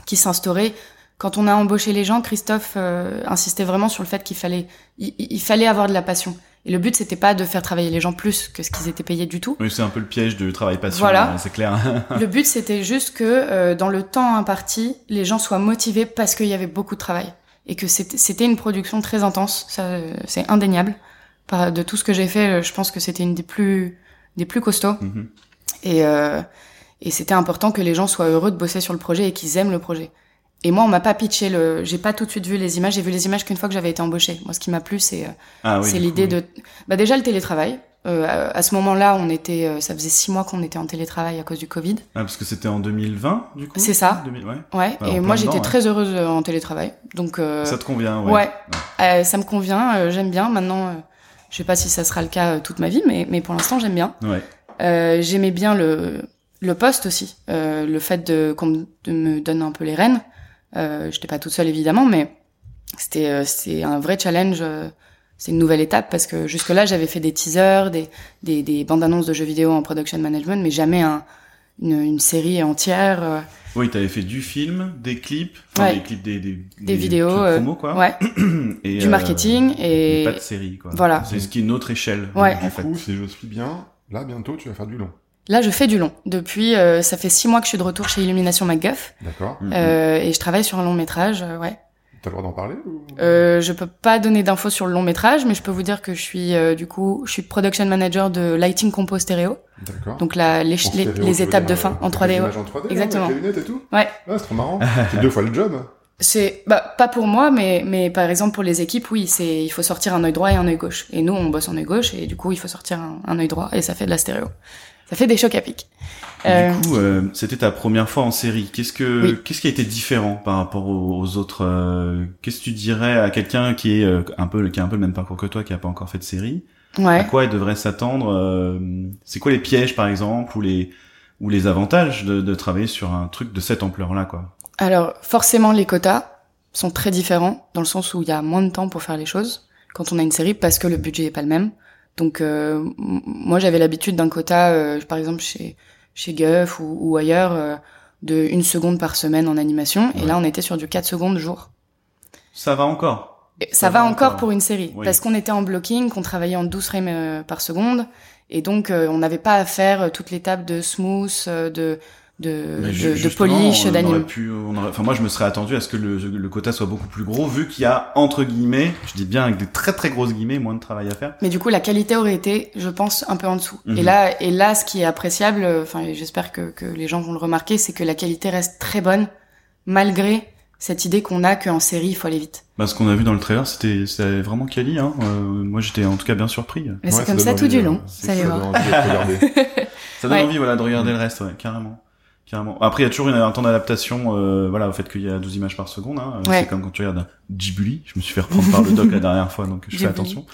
qui s'instaurait. Quand on a embauché les gens, Christophe insistait vraiment sur le fait qu'il fallait, il, fallait avoir de la passion. Et le but, c'était pas de faire travailler les gens plus que ce qu'ils étaient payés du tout. Oui, c'est un peu le piège du travail passion, Voilà. c'est clair. Le but, c'était juste que euh, dans le temps imparti, les gens soient motivés parce qu'il y avait beaucoup de travail et que c'était une production très intense. Ça, c'est indéniable. De tout ce que j'ai fait, je pense que c'était une des plus des plus costauds. Mhm. Et euh, et c'était important que les gens soient heureux de bosser sur le projet et qu'ils aiment le projet. Et moi, on m'a pas pitché le. J'ai pas tout de suite vu les images. J'ai vu les images qu'une fois que j'avais été embauchée. Moi, ce qui m'a plu, c'est euh, Ah oui, c'est l'idée oui. de. Bah déjà le télétravail. Euh, à, ce moment-là, on était. euh, ça faisait six mois qu'on était en télétravail à cause du Covid. Ah, parce que c'était en 2020, du coup C'est ça. 2000, ouais. Ouais. en et moi, j'étais ouais. très heureuse euh, en télétravail. Donc. euh, Ça te convient, ouais. ouais. euh, ça me convient. euh, j'aime bien. Maintenant, je sais pas si ça sera le cas toute ma vie, mais mais pour l'instant, j'aime bien. Ouais. Euh, J'aimais bien le le poste aussi, euh, le fait de qu'on me, donne un peu les rênes. Euh, J'étais pas toute seule évidemment, mais c'était euh, c'est un vrai challenge. C'est une nouvelle étape parce que jusque là j'avais fait des teasers, des des, des bandes annonces de jeux vidéo en production management, mais jamais un, une, une série entière. euh, Oui, t'avais fait du film, des clips, enfin, Ouais. des clips, des, des, Des vidéos, euh, promo, quoi. ouais, Et, du euh, marketing et pas de série, quoi. voilà. C'est ce qui est une autre échelle. Ouais. en Du fait. coup, si je suis bien, là, bientôt, tu vas faire du long. là je fais du long. Depuis euh, ça fait six mois que je suis de retour chez Illumination MacGuff D'accord euh, et je travaille sur un long métrage. euh, ouais. T'as le droit d'en parler ou... Euh, je peux pas donner d'infos sur le long métrage, mais je peux vous dire que je suis euh, du coup, je suis production manager de Lighting Compo Stéréo, D'accord. donc la, les, étapes de fin euh, en des 3D. ouais. images en 3D, Exactement. Avec les lunettes et tout Ouais. Ah, c'est trop marrant. c'est deux fois le job. C'est bah pas pour moi, mais mais par exemple pour les équipes, oui, c'est il faut sortir un œil droit et un œil gauche. Et nous, on bosse en œil gauche, et du coup, il faut sortir un, un œil droit, et ça fait de la stéréo. Ça fait des chocs à pic. Euh, Du coup, euh, c'était ta première fois en série. Qu'est-ce que, Oui. qu'est-ce qui a été différent par rapport aux, aux autres euh, Qu'est-ce que tu dirais à quelqu'un qui est euh, un peu, qui a un peu le même parcours que toi, qui a pas encore fait de série? À ouais. quoi il devrait s'attendre euh, C'est quoi les pièges, par exemple, ou les ou les avantages de, de travailler sur un truc de cette ampleur-là, quoi? Alors forcément, les quotas sont très différents dans le sens où il y a moins de temps pour faire les choses quand on a une série parce que le budget est pas le même. Donc euh, moi j'avais l'habitude d'un quota, euh, par exemple chez chez Guff ou, ou ailleurs, euh, de une seconde par semaine en animation. Et là on était sur du 4 secondes jour. Ça va encore? Et ça, va, encore pour une série Oui. parce qu'on était en blocking, qu'on travaillait en 12 frames par seconde. Et donc euh, on n'avait pas à faire toute l'étape de smooth, euh, de de, de, de polish, on aurait d'anime. pu, on aurait- enfin moi je me serais attendu à ce que le, le quota soit beaucoup plus gros, vu qu'il y a entre guillemets, je dis bien avec des très très grosses guillemets, moins de travail à faire. Mais du coup, la qualité aurait été, je pense, un peu en dessous. Mhm. Et là, et là, ce qui est appréciable, enfin, et j'espère que, que les gens vont le remarquer, c'est que la qualité reste très bonne, malgré cette idée qu'on a qu'en série, il faut aller vite. Bah, ce qu'on a vu dans le trailer, c'était c'était vraiment quali. Hein. Euh, moi, j'étais en tout cas bien surpris. Mais c'est comme ça tout du long. Ça ça donne de regarder. Envie, voilà, de regarder le reste, ouais, carrément. Carrément. Après, il y a toujours une, un temps d'adaptation, euh, voilà, au fait qu'il y a 12 images par seconde. Hein. Ouais. C'est comme quand tu regardes un Ghibli. Je me suis fait reprendre par le doc la dernière fois, donc je fais Ghibli. attention.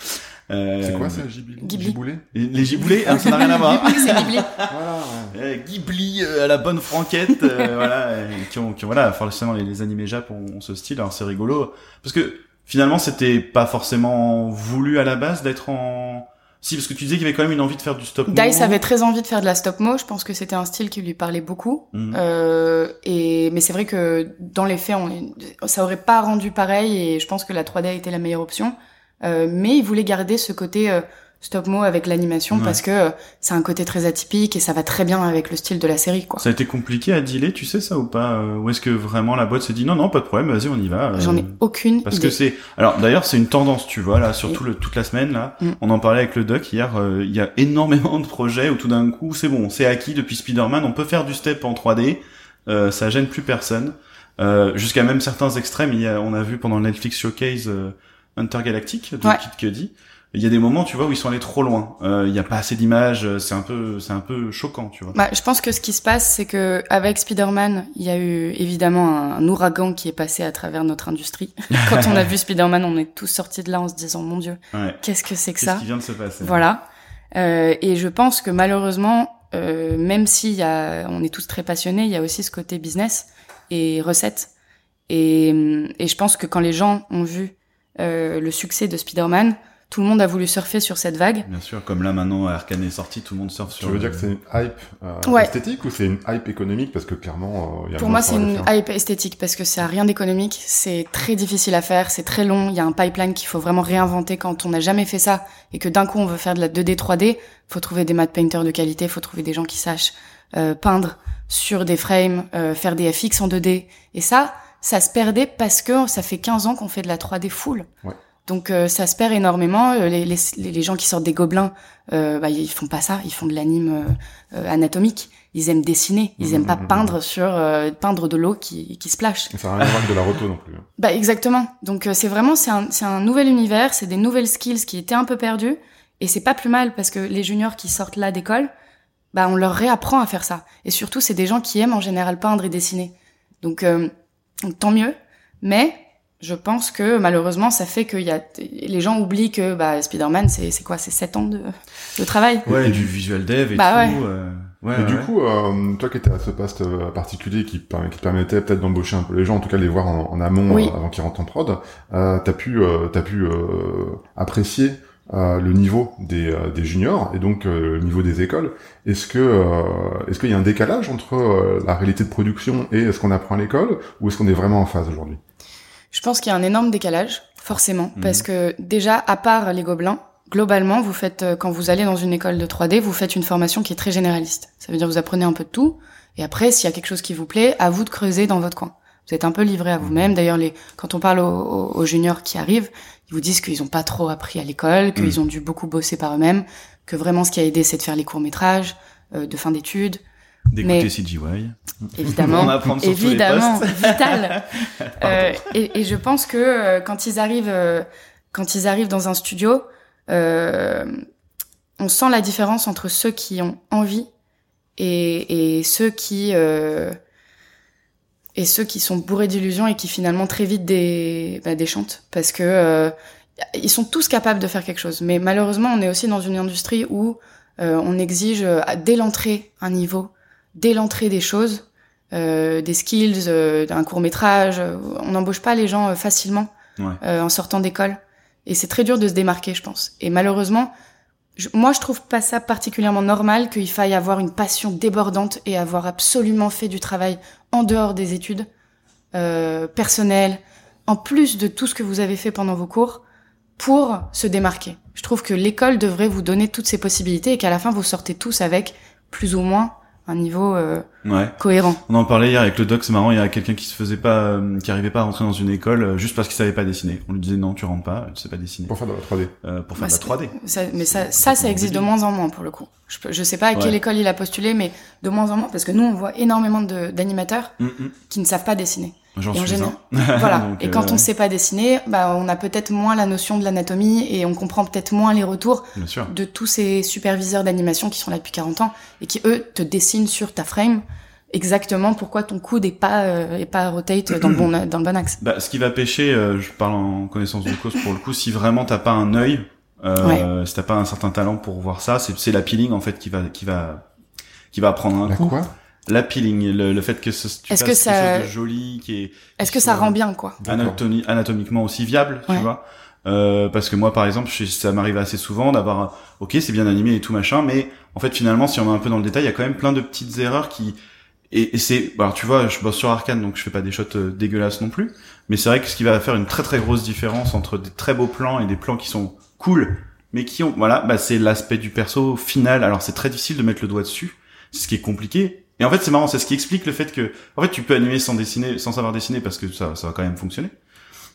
Euh, C'est quoi ça, Ghibli? Ghibli. Giboulé Les, les giboulés, hein, ça n'a rien à voir. c'est Ghibli. Voilà. Euh, Ghibli euh, à la bonne franquette, euh, voilà, euh, qui ont, qui ont, voilà, forcément les, les animés Jap ont, ont ce style, alors c'est rigolo, parce que finalement c'était pas forcément voulu à la base d'être en, si parce que tu disais qu'il y avait quand même une envie de faire du stop. Dice motion. avait très envie de faire de la stop mo. Je pense que c'était un style qui lui parlait beaucoup. Mhm. Euh, et mais c'est vrai que dans les faits, on, ça aurait pas rendu pareil. Et je pense que la 3D a été la meilleure option. Euh, mais il voulait garder ce côté euh, stop mo avec l'animation Ouais. parce que euh, c'est un côté très atypique et ça va très bien avec le style de la série, quoi. Ça a été compliqué à dealer, tu sais ça ou pas euh, Ou est-ce que vraiment la boîte s'est dit non non pas de problème, vas-y on y va. euh, J'en ai aucune Parce idée. que c'est alors d'ailleurs c'est une tendance tu vois là sur tout le toute la semaine là Mm. on en parlait avec le doc hier euh, il y a énormément de projets où tout d'un coup c'est bon c'est acquis depuis Spider-Man on peut faire du step en 3D euh, ça gêne plus personne euh, jusqu'à même certains extrêmes il y a, on a vu pendant le Netflix Showcase euh, Intergalactic de Ouais. Kid Cudi il y a des moments tu vois où ils sont allés trop loin Euh, il y a pas assez d'images euh, c'est un peu c'est un peu choquant tu vois Bah, je pense que ce qui se passe, c'est que avec Spider-Man, il y a eu évidemment un, ouragan qui est passé à travers notre industrie. Quand on a vu Spider-Man, on est tous sortis de là en se disant mon Dieu, ouais qu'est-ce que c'est que qu'est-ce ça qui vient de se passer? Voilà. Euh, et je pense que malheureusement, euh, même si y a, on est tous très passionnés, il y a aussi ce côté business et recettes. Et, et je pense que quand les gens ont vu euh, le succès de Spider-Man, tout le monde a voulu surfer sur cette vague. Bien sûr, comme là maintenant Arkane est sorti, tout le monde surfe sur. Tu veux dire que c'est une hype euh, esthétique ou c'est une hype économique? Parce que clairement. Euh, y a Pour moi, c'est une hype esthétique parce que ça a rien d'économique. C'est très difficile à faire, c'est très long. Il y a un pipeline qu'il faut vraiment réinventer quand on n'a jamais fait ça et que d'un coup on veut faire de la 2D, 3D. Faut trouver des matte painters de qualité, faut trouver des gens qui sachent euh, peindre sur des frames, euh, faire des FX en 2D. Et ça, ça se perdait parce que ça fait 15 ans qu'on fait de la 3D full. Ouais. Donc euh, ça se perd énormément. Euh, les, les, les, gens qui sortent des gobelins, euh, bah, ils font pas ça. Ils font de l'anime euh, anatomique. Ils aiment dessiner. Ils aiment pas mmh, mmh, mmh. peindre sur peindre de l'eau qui, qui splash. Ça n'a rien à voir avec de la roto non plus. Hein. Bah exactement. Donc c'est vraiment c'est un, c'est un nouvel univers. C'est des nouvelles skills qui étaient un peu perdues. Et c'est pas plus mal parce que les juniors qui sortent là d'école, bah on leur réapprend à faire ça. Et surtout c'est des gens qui aiment en général peindre et dessiner. Donc, donc tant mieux. Mais je pense que malheureusement, ça fait que y a les gens oublient que bah, Spider-Man, c'est c'est quoi, c'est 7 ans de, de travail. Ouais, et du visual dev et bah, tout. Ouais. Euh... Ouais, et du coup, euh, toi qui étais à ce poste euh, particulier qui, qui te permettait peut-être d'embaucher un peu les gens, en tout cas de les voir en, en amont euh, avant qu'ils rentrent en prod, euh, t'as pu t'as pu apprécier le niveau des, des juniors et donc le niveau des écoles. Est-ce que est-ce qu'il y a un décalage entre la réalité de production et ce qu'on apprend à l'école, ou est-ce qu'on est vraiment en phase aujourd'hui? Je pense qu'il y a un énorme décalage, forcément, mhm. parce que déjà, à part les gobelins, globalement, vous faites euh, quand vous allez dans une école de 3D, vous faites une formation qui est très généraliste. Ça veut dire que vous apprenez un peu de tout, et après, s'il y a quelque chose qui vous plaît, à vous de creuser dans votre coin. Vous êtes un peu livré à mhm. vous-même. D'ailleurs, les quand on parle aux, juniors qui arrivent, ils vous disent qu'ils ont pas trop appris à l'école, qu'ils mhm. ont dû beaucoup bosser par eux-mêmes, que vraiment ce qui a aidé, c'est de faire les courts métrages euh, de fin d'études, D'écouter CGY. Évidemment, évidemment, vital. euh, et, et, je pense que euh, quand ils arrivent, euh, quand ils arrivent dans un studio, euh, on sent la différence entre ceux qui ont envie et, et ceux qui euh, et ceux qui sont bourrés d'illusions et qui finalement très vite des bah, déchantent parce que ils sont tous capables de faire quelque chose. Mais malheureusement, on est aussi dans une industrie où on exige dès l'entrée un niveau dès l'entrée des choses, euh, des skills, euh, d'un court métrage. On n'embauche pas les gens euh, facilement en sortant d'école. Et c'est très dur de se démarquer, je pense. Et malheureusement, moi, je trouve pas ça particulièrement normal qu'il faille avoir une passion débordante et avoir absolument fait du travail en dehors des études personnelles, en plus de tout ce que vous avez fait pendant vos cours, pour se démarquer. Je trouve que l'école devrait vous donner toutes ces possibilités et qu'à la fin, vous sortez tous avec plus ou moins un niveau euh, cohérent. On en parlait hier avec le doc, c'est marrant, il y a quelqu'un qui se faisait pas, euh, qui arrivait pas à rentrer dans une école euh, juste parce qu'il savait pas dessiner. On lui disait non, tu rentres pas, tu sais pas dessiner. Pour faire de la 3D. Euh, pour faire de la 3D. Ça, mais ça, ça, ça existe de moins en moins pour le coup. Je, je sais pas à quelle école il a postulé, mais de moins en moins, parce que nous on voit énormément d'animateurs mm, mm. qui ne savent pas dessiner. J'en suis un. voilà. et quand on sait pas dessiner, bah on a peut-être moins la notion de l'anatomie et on comprend peut-être moins les retours de tous ces superviseurs d'animation qui sont là depuis 40 ans et qui eux te dessinent sur ta frame exactement pourquoi ton coude est pas euh, est pas rotate dans le bon dans le bon axe. Bah, ce qui va pêcher, euh, je parle en connaissance de cause pour le coup, si vraiment t'as pas un œil, euh, si t'as pas un certain talent pour voir ça, c'est c'est la peeling en fait qui va qui va qui va prendre un la coup. Quoi? L'appealing, le, le fait que ce, tu est-ce que ça... quelque chose de joli, qui est... Est-ce que ça rend bien, quoi Anatomiquement aussi viable, tu vois? Euh, parce que moi par exemple ça m'arrive assez souvent d'avoir ok c'est bien animé et tout machin mais en fait finalement si on est un peu dans le détail il y a quand même plein de petites erreurs qui et, et c'est alors tu vois je bosse sur Arkane donc je fais pas des shots euh, dégueulasses non plus mais c'est vrai que ce qui va faire une très très grosse différence entre des très beaux plans et des plans qui sont cool mais qui ont voilà bah c'est l'aspect du perso final. Alors c'est très difficile de mettre le doigt dessus c'est ce qui est compliqué et en fait, c'est marrant, c'est ce qui explique le fait que, en fait, tu peux animer sans dessiner, sans savoir dessiner, parce que ça, ça va quand même fonctionner.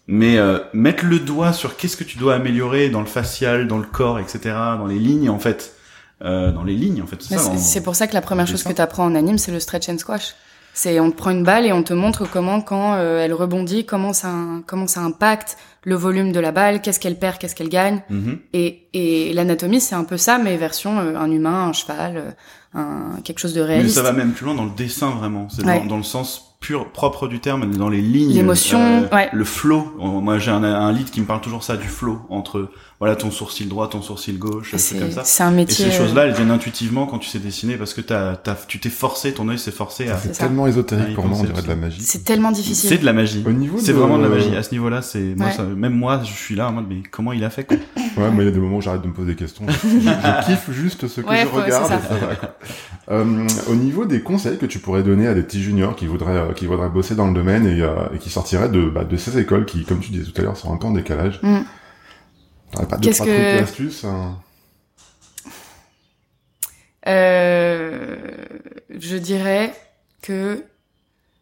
Mais euh, mettre le doigt sur qu'est-ce que tu dois améliorer dans le facial, dans le corps, etc., dans les lignes, en fait, euh, dans les lignes, en fait, c'est ça. C'est pour ça que la première chose que tu apprends en anime, c'est le stretch and squash. C'est on te prend une balle et on te montre comment quand euh, elle rebondit, comment ça comment ça impacte le volume de la balle, qu'est-ce qu'elle perd, qu'est-ce qu'elle gagne. Mm-hmm. Et, et l'anatomie c'est un peu ça, mais version euh, un humain, un cheval, euh, un quelque chose de réaliste. Mais ça va même plus loin dans le dessin vraiment. C'est dans, dans, le sens pur propre du terme, dans les lignes. L'émotion, ouais. le flow. Moi j'ai un, un lead qui me parle toujours ça du flow entre voilà ton sourcil droit, ton sourcil gauche, c'est comme ça. C'est un métier. Et ces choses-là, elles viennent intuitivement quand tu sais dessiner parce que t'as, t'as, tu t'es forcé, ton œil s'est forcé à. C'est tellement ésotérique pour moi, on dirait de la magie. C'est tellement difficile. C'est de la magie. Au niveau c'est vraiment de la magie. À ce niveau-là, c'est moi, ça, même moi, je suis là en mode, mais comment il a fait quoi? Ouais, moi il y a des moments où j'arrête de me poser des questions. Je, kiffe juste ce que je regarde. ça. Euh, au niveau des conseils que tu pourrais donner à des petits juniors qui voudraient euh, qui voudraient bosser dans le domaine et, euh, et qui sortiraient de bah, de ces écoles qui, comme tu disais tout à l'heure, sont un peu en décalage. Mm. T'aurais pas deux trois que... trucs astuces hein euh, Je dirais que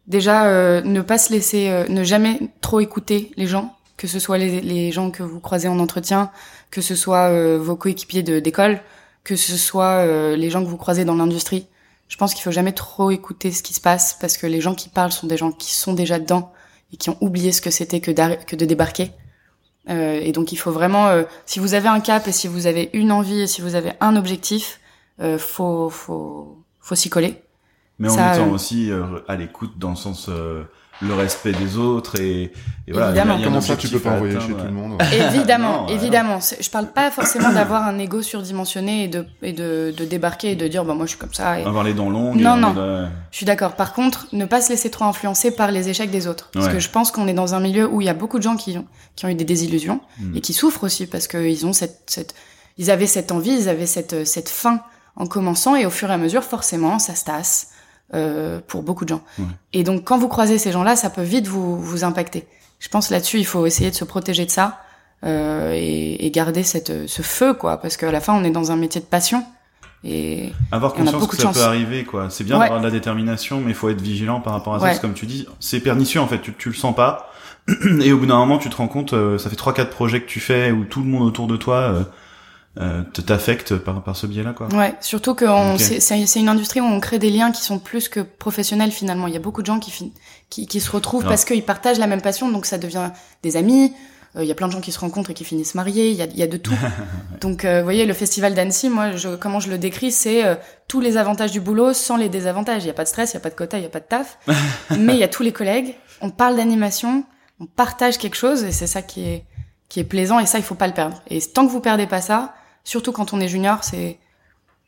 déjà euh, ne pas se laisser, euh, ne jamais trop écouter les gens, que ce soit les, les gens que vous croisez en entretien, que ce soit euh, vos coéquipiers d'école, que ce soit les gens que vous croisez dans l'industrie. Je pense qu'il faut jamais trop écouter ce qui se passe parce que les gens qui parlent sont des gens qui sont déjà dedans et qui ont oublié ce que c'était que, que de débarquer. Euh, et donc il faut vraiment, si vous avez un cap et si vous avez une envie et si vous avez un objectif, euh, faut faut faut s'y coller. Mais en étant euh, aussi euh, à l'écoute dans le sens euh, le respect des autres et, et voilà. Évidemment. Comment ça tu peux pas envoyer chez tout le monde Évidemment, évidemment. Je parle pas forcément d'avoir un ego surdimensionné et de et de, de débarquer et de dire bah moi je suis comme ça. Et... Avoir les dents longues. Non non. Je suis d'accord. Par contre, ne pas se laisser trop influencer par les échecs des autres, parce que je pense qu'on est dans un milieu où il y a beaucoup de gens qui ont qui ont eu des désillusions hmm. et qui souffrent aussi parce qu'ils ont cette cette ils avaient cette envie, ils avaient cette cette faim en commençant et au fur et à mesure, forcément, ça se tasse euh, pour beaucoup de gens. Et donc, quand vous croisez ces gens-là, ça peut vite vous, vous impacter. Je pense là-dessus, il faut essayer de se protéger de ça euh, et, et, garder cette, ce feu, quoi, parce qu'à la fin, on est dans un métier de passion. Et avoir conscience que ça peut arriver, quoi. C'est bien d'avoir de la détermination, mais il faut être vigilant par rapport à ça. comme tu dis, c'est pernicieux en fait. Tu, tu le sens pas, et au bout d'un moment, tu te rends compte, euh, ça fait trois quatre projets que tu fais où tout le monde autour de toi euh, t'affecte par, par ce biais-là, quoi. Ouais, surtout que c'est une industrie où on crée des liens qui sont plus que professionnels finalement. Il y a beaucoup de gens qui, qui, qui se retrouvent parce qu'ils partagent la même passion, donc ça devient des amis. Euh, il y a plein de gens qui se rencontrent et qui finissent mariés. Il y a, y a de tout. donc, euh, vous voyez, le festival d'Annecy, moi, je, comment je le décris, c'est euh, tous les avantages du boulot sans les désavantages. Il y a pas de stress, il y a pas de quota, il y a pas de taf, mais il y a tous les collègues. On parle d'animation, on partage quelque chose et c'est ça qui est qui est plaisant et ça il faut pas le perdre. Et tant que vous perdez pas ça, surtout quand on est junior, c'est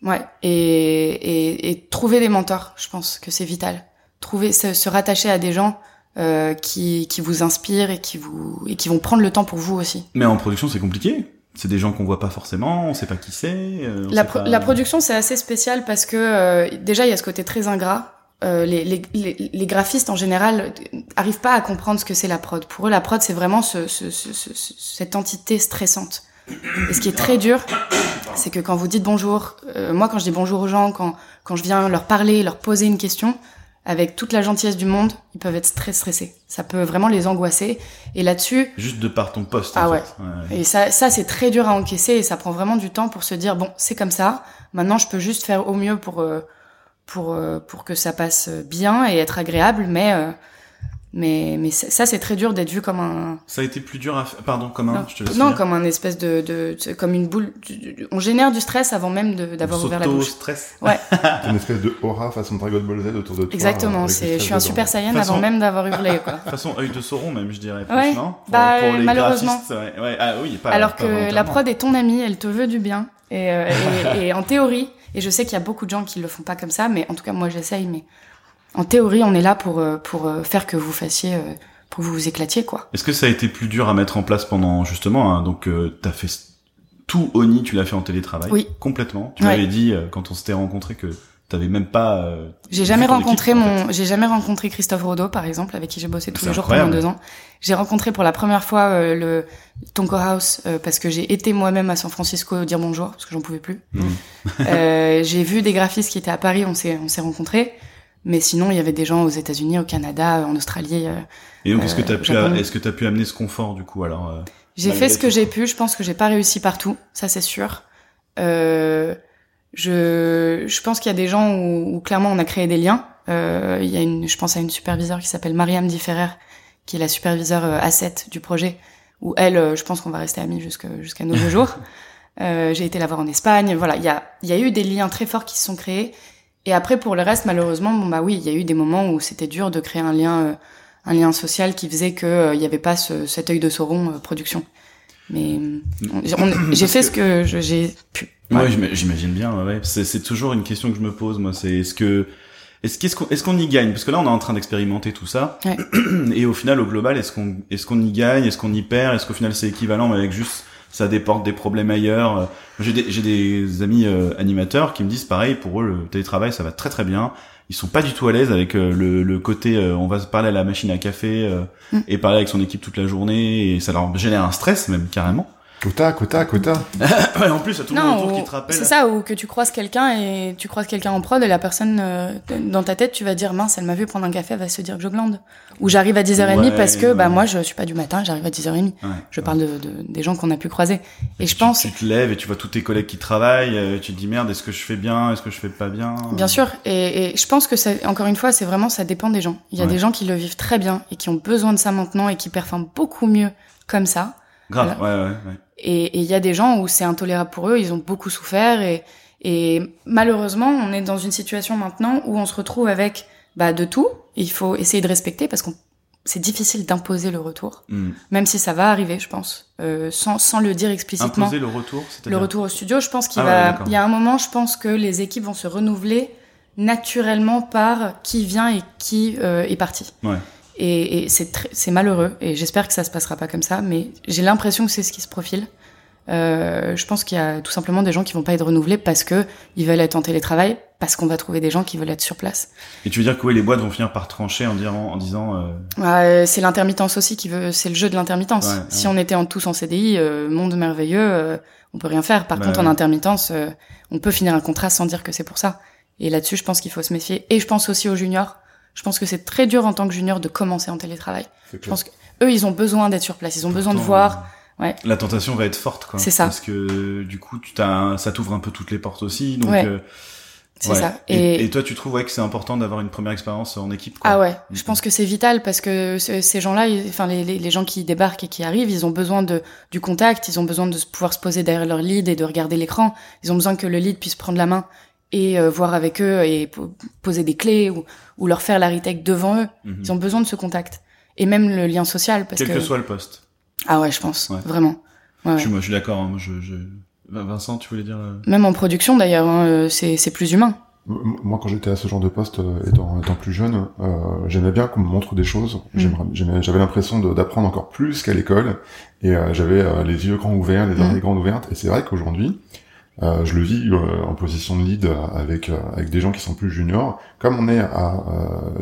ouais et, et, et trouver des mentors, je pense que c'est vital. Trouver se, se, rattacher à des gens euh, qui qui vous inspirent et qui vous et qui vont prendre le temps pour vous aussi. Mais en production, c'est compliqué. C'est des gens qu'on voit pas forcément, on sait pas qui c'est. Euh, la, la production, c'est assez spécial parce que euh, déjà il y a ce côté très ingrat. Euh, les, les, les, les, graphistes en général arrivent pas à comprendre ce que c'est la prod. Pour eux, la prod, c'est vraiment ce, ce, ce, cette entité stressante. Et ce qui est très dur, c'est que quand vous dites bonjour, euh, moi quand je dis bonjour aux gens, quand, quand je viens leur parler, leur poser une question, avec toute la gentillesse du monde, ils peuvent être très stressés. Ça peut vraiment les angoisser. Et là-dessus... Juste de par ton poste. Ah ouais. Et ça, ça c'est très dur à encaisser et ça prend vraiment du temps pour se dire, bon, c'est comme ça. Maintenant, je peux juste faire au mieux pour, euh, pour, euh, pour que ça passe bien et être agréable, mais mais, mais ça, c'est très dur d'être vu comme un. Ça a été plus dur à Pardon, comme un. Non, je te non comme un espèce de, de, comme une boule. On génère du stress avant même d'avoir ouvert la bouche. stress. Ouais. une espèce de aura façon Dragon Ball Z autour de toi. Exactement. C'est, je suis un super saiyan avant même d'avoir hurlé, quoi. façon œil de Sauron, même, je dirais. Ouais. non bah, pour les malheureusement. Ouais. ouais. Ah oui. Pas, Alors que la prod est ton amie, elle te veut du bien. Et, euh, et, et en théorie, et je sais qu'il y a beaucoup de gens qui le font pas comme ça, mais en tout cas moi j'essaye. Mais en théorie, on est là pour euh, pour euh, faire que vous fassiez pour que vous vous éclatiez quoi. Est-ce que ça a été plus dur à mettre en place pendant justement hein, donc euh, t'as fait tout Oni, tu l'as fait en télétravail? Oui. Complètement. Tu m'avais dit euh, quand on s'était rencontré que t'avais même pas. Euh, j'ai jamais rencontré mon, j'ai jamais rencontré Christophe Rodeau par exemple avec qui j'ai bossé tous les jours pendant deux ans. J'ai rencontré pour la première fois euh, le Tonko House parce que j'ai été moi-même à San Francisco dire bonjour parce que j'en pouvais plus. Mmh. j'ai vu des graphistes qui étaient à Paris, on s'est on s'est rencontrés. Mais sinon, il y avait des gens aux États-Unis, au Canada, en Australie. Euh, et donc, est-ce que tu as pu, est-ce que tu as pu amener ce confort du coup alors euh, J'ai fait ce que j'ai pu. Je pense que j'ai pas réussi partout, ça c'est sûr. Euh, je, je pense qu'il y a des gens où, où, clairement on a créé des liens. Euh, il y a une, je pense à une superviseure qui s'appelle Mariam Differer, qui est la superviseure asset du projet. Où elle, je pense qu'on va rester amis jusqu'à jusqu'à nos jours. Euh, j'ai été la voir en Espagne. Voilà, il y a, il y a eu des liens très forts qui se sont créés. Et après, pour le reste, malheureusement, bon bah oui, il y a eu des moments où c'était dur de créer un lien, euh, un lien social qui faisait que euh, il n'y avait pas ce, cet œil de Sauron euh, production. Mais j'ai fait ce que j'ai pu. Ouais, j'imagine bien. Ouais, c'est toujours une question que je me pose. Moi, c'est est-ce que est-ce qu'on est-ce qu'on y gagne? Parce que là, on est en train d'expérimenter tout ça. Ouais. Et au final, au global, est-ce qu'on est-ce qu'on y gagne? Est-ce qu'on y perd? Est-ce qu'au final, c'est équivalent, mais avec juste ça déporte des problèmes ailleurs. Euh, J'ai des, j'ai des amis euh, animateurs qui me disent pareil, pour eux le télétravail ça va très très bien. Ils sont pas du tout à l'aise avec euh, le, le côté on va se parler à la machine à café Mm. et parler avec son équipe toute la journée et ça leur génère un stress même carrément. Quota, quota, quota. ouais, en plus à tout le monde autour ou- qui te rappelle. c'est ça, ou que tu croises quelqu'un et tu croises quelqu'un en prod et la personne, euh, dans ta tête, tu vas dire, mince, elle m'a vu prendre un café, elle va se dire que je glande. Ou j'arrive à 10h30 Ouais, parce que, bah, moi, je suis pas du matin, j'arrive à 10h30. Ouais, Je ouais. parle de, de- des gens qu'on a pu croiser. Et je Tu- pense, Tu te lèves et tu vois tous tes collègues qui travaillent, euh, tu te dis merde, est-ce que je fais bien, est-ce que je fais pas bien? Bien sûr, et, et je pense que c'est encore une fois, c'est vraiment ça dépend des gens. Il y a Ouais. des gens qui le vivent très bien et qui ont besoin de ça maintenant et qui performent beaucoup mieux comme ça. Grave, ouais, ouais, ouais. Et il y a des gens où c'est intolérable pour eux, ils ont beaucoup souffert et, et malheureusement, on est dans une situation maintenant où on se retrouve avec bah, de tout. Il faut essayer de respecter parce qu'on c'est difficile d'imposer le retour, Hmm. même si ça va arriver, je pense, euh, sans, sans le dire explicitement. Imposer le retour, Le retour au studio, je pense qu'il Ah va. il y a un moment, je pense que les équipes vont se renouveler naturellement par qui vient et qui euh, est parti. Ouais. Et, et c'est malheureux. Et j'espère que ça se passera pas comme ça. Mais j'ai l'impression que c'est ce qui se profile. Euh, je pense qu'il y a tout simplement des gens qui vont pas être renouvelés parce que ils veulent être en télétravail, parce qu'on va trouver des gens qui veulent être sur place. Et tu veux dire que les boîtes vont finir par trancher en, dirant, en disant euh, Euh, c'est l'intermittence aussi qui veut, c'est le jeu de l'intermittence. Ouais, si on était en tous en CDI, euh, monde merveilleux, euh, on peut rien faire. Par Bah contre, en intermittence, euh, on peut finir un contrat sans dire que c'est pour ça. Et là-dessus, je pense qu'il faut se méfier. Et je pense aussi aux juniors. Je pense que c'est très dur en tant que junior de commencer en télétravail. Je pense que eux, ils ont besoin d'être sur place. Ils ont besoin de voir. euh, La tentation va être forte, quoi. C'est ça. Parce que du coup, tu t'as, ça t'ouvre un peu toutes les portes aussi. Donc, Ouais. euh, C'est ouais. ça. Et, Et, et toi, tu trouves ouais, que c'est important d'avoir une première expérience en équipe, quoi. ah ouais, je pense que c'est vital parce que ce- ces gens-là, enfin les, les, les gens qui débarquent et qui arrivent, ils ont besoin de du contact, ils ont besoin de pouvoir se poser derrière leur lead et de regarder l'écran. Ils ont besoin que le lead puisse prendre la main et euh, voir avec eux et po- poser des clés ou, ou leur faire la retake devant eux. Mhm. Ils ont besoin de ce contact et même le lien social parce Quel que, que soit le poste. ah ouais, je pense Ouais. vraiment. Ouais, Je ouais. moi, je suis d'accord. hein, moi, je, je... Vincent, tu voulais dire euh, Même en production d'ailleurs, hein, euh, c'est c'est plus humain. Moi, quand j'étais à ce genre de poste, euh, étant, étant plus jeune, euh, j'aimais bien qu'on me montre des choses. Mm. J'avais l'impression d'apprendre encore plus qu'à l'école, et euh, j'avais euh, les yeux grands ouverts, les Mm. oreilles grandes ouvertes. Et c'est vrai qu'aujourd'hui, euh, je le vis euh, en position de lead euh, avec avec des gens qui sont plus juniors. Comme on est à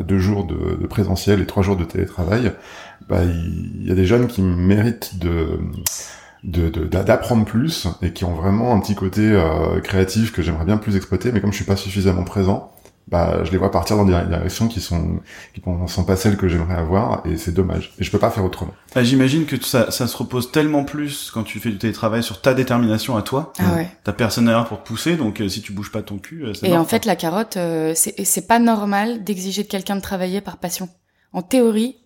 deux jours de, présentiel et trois jours de télétravail, bah il y a des jeunes qui méritent de de- de- d'apprendre plus et qui ont vraiment un petit côté créatif que j'aimerais bien plus exploiter mais comme je suis pas suffisamment présent bah je les vois partir dans des directions qui sont qui ne sont pas celles que j'aimerais avoir et c'est dommage et je peux pas faire autrement ah, J'imagine que ça, ça se repose tellement plus quand tu fais du télétravail sur ta détermination à toi. Ah ouais. T'as personne derrière pour te pousser, donc euh, si tu bouges pas ton cul, euh, Et mort, en fait, la carotte, euh, c'est c'est pas normal d'exiger de quelqu'un de travailler par passion. En théorie,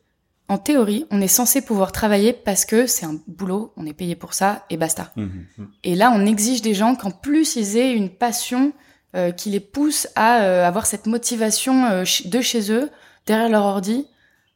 en théorie, on est censé pouvoir travailler parce que c'est un boulot, on est payé pour ça et basta. Mhm. Et là, on exige des gens qu'en plus ils aient une passion euh, qui les pousse à euh, avoir cette motivation euh, de chez eux, derrière leur ordi,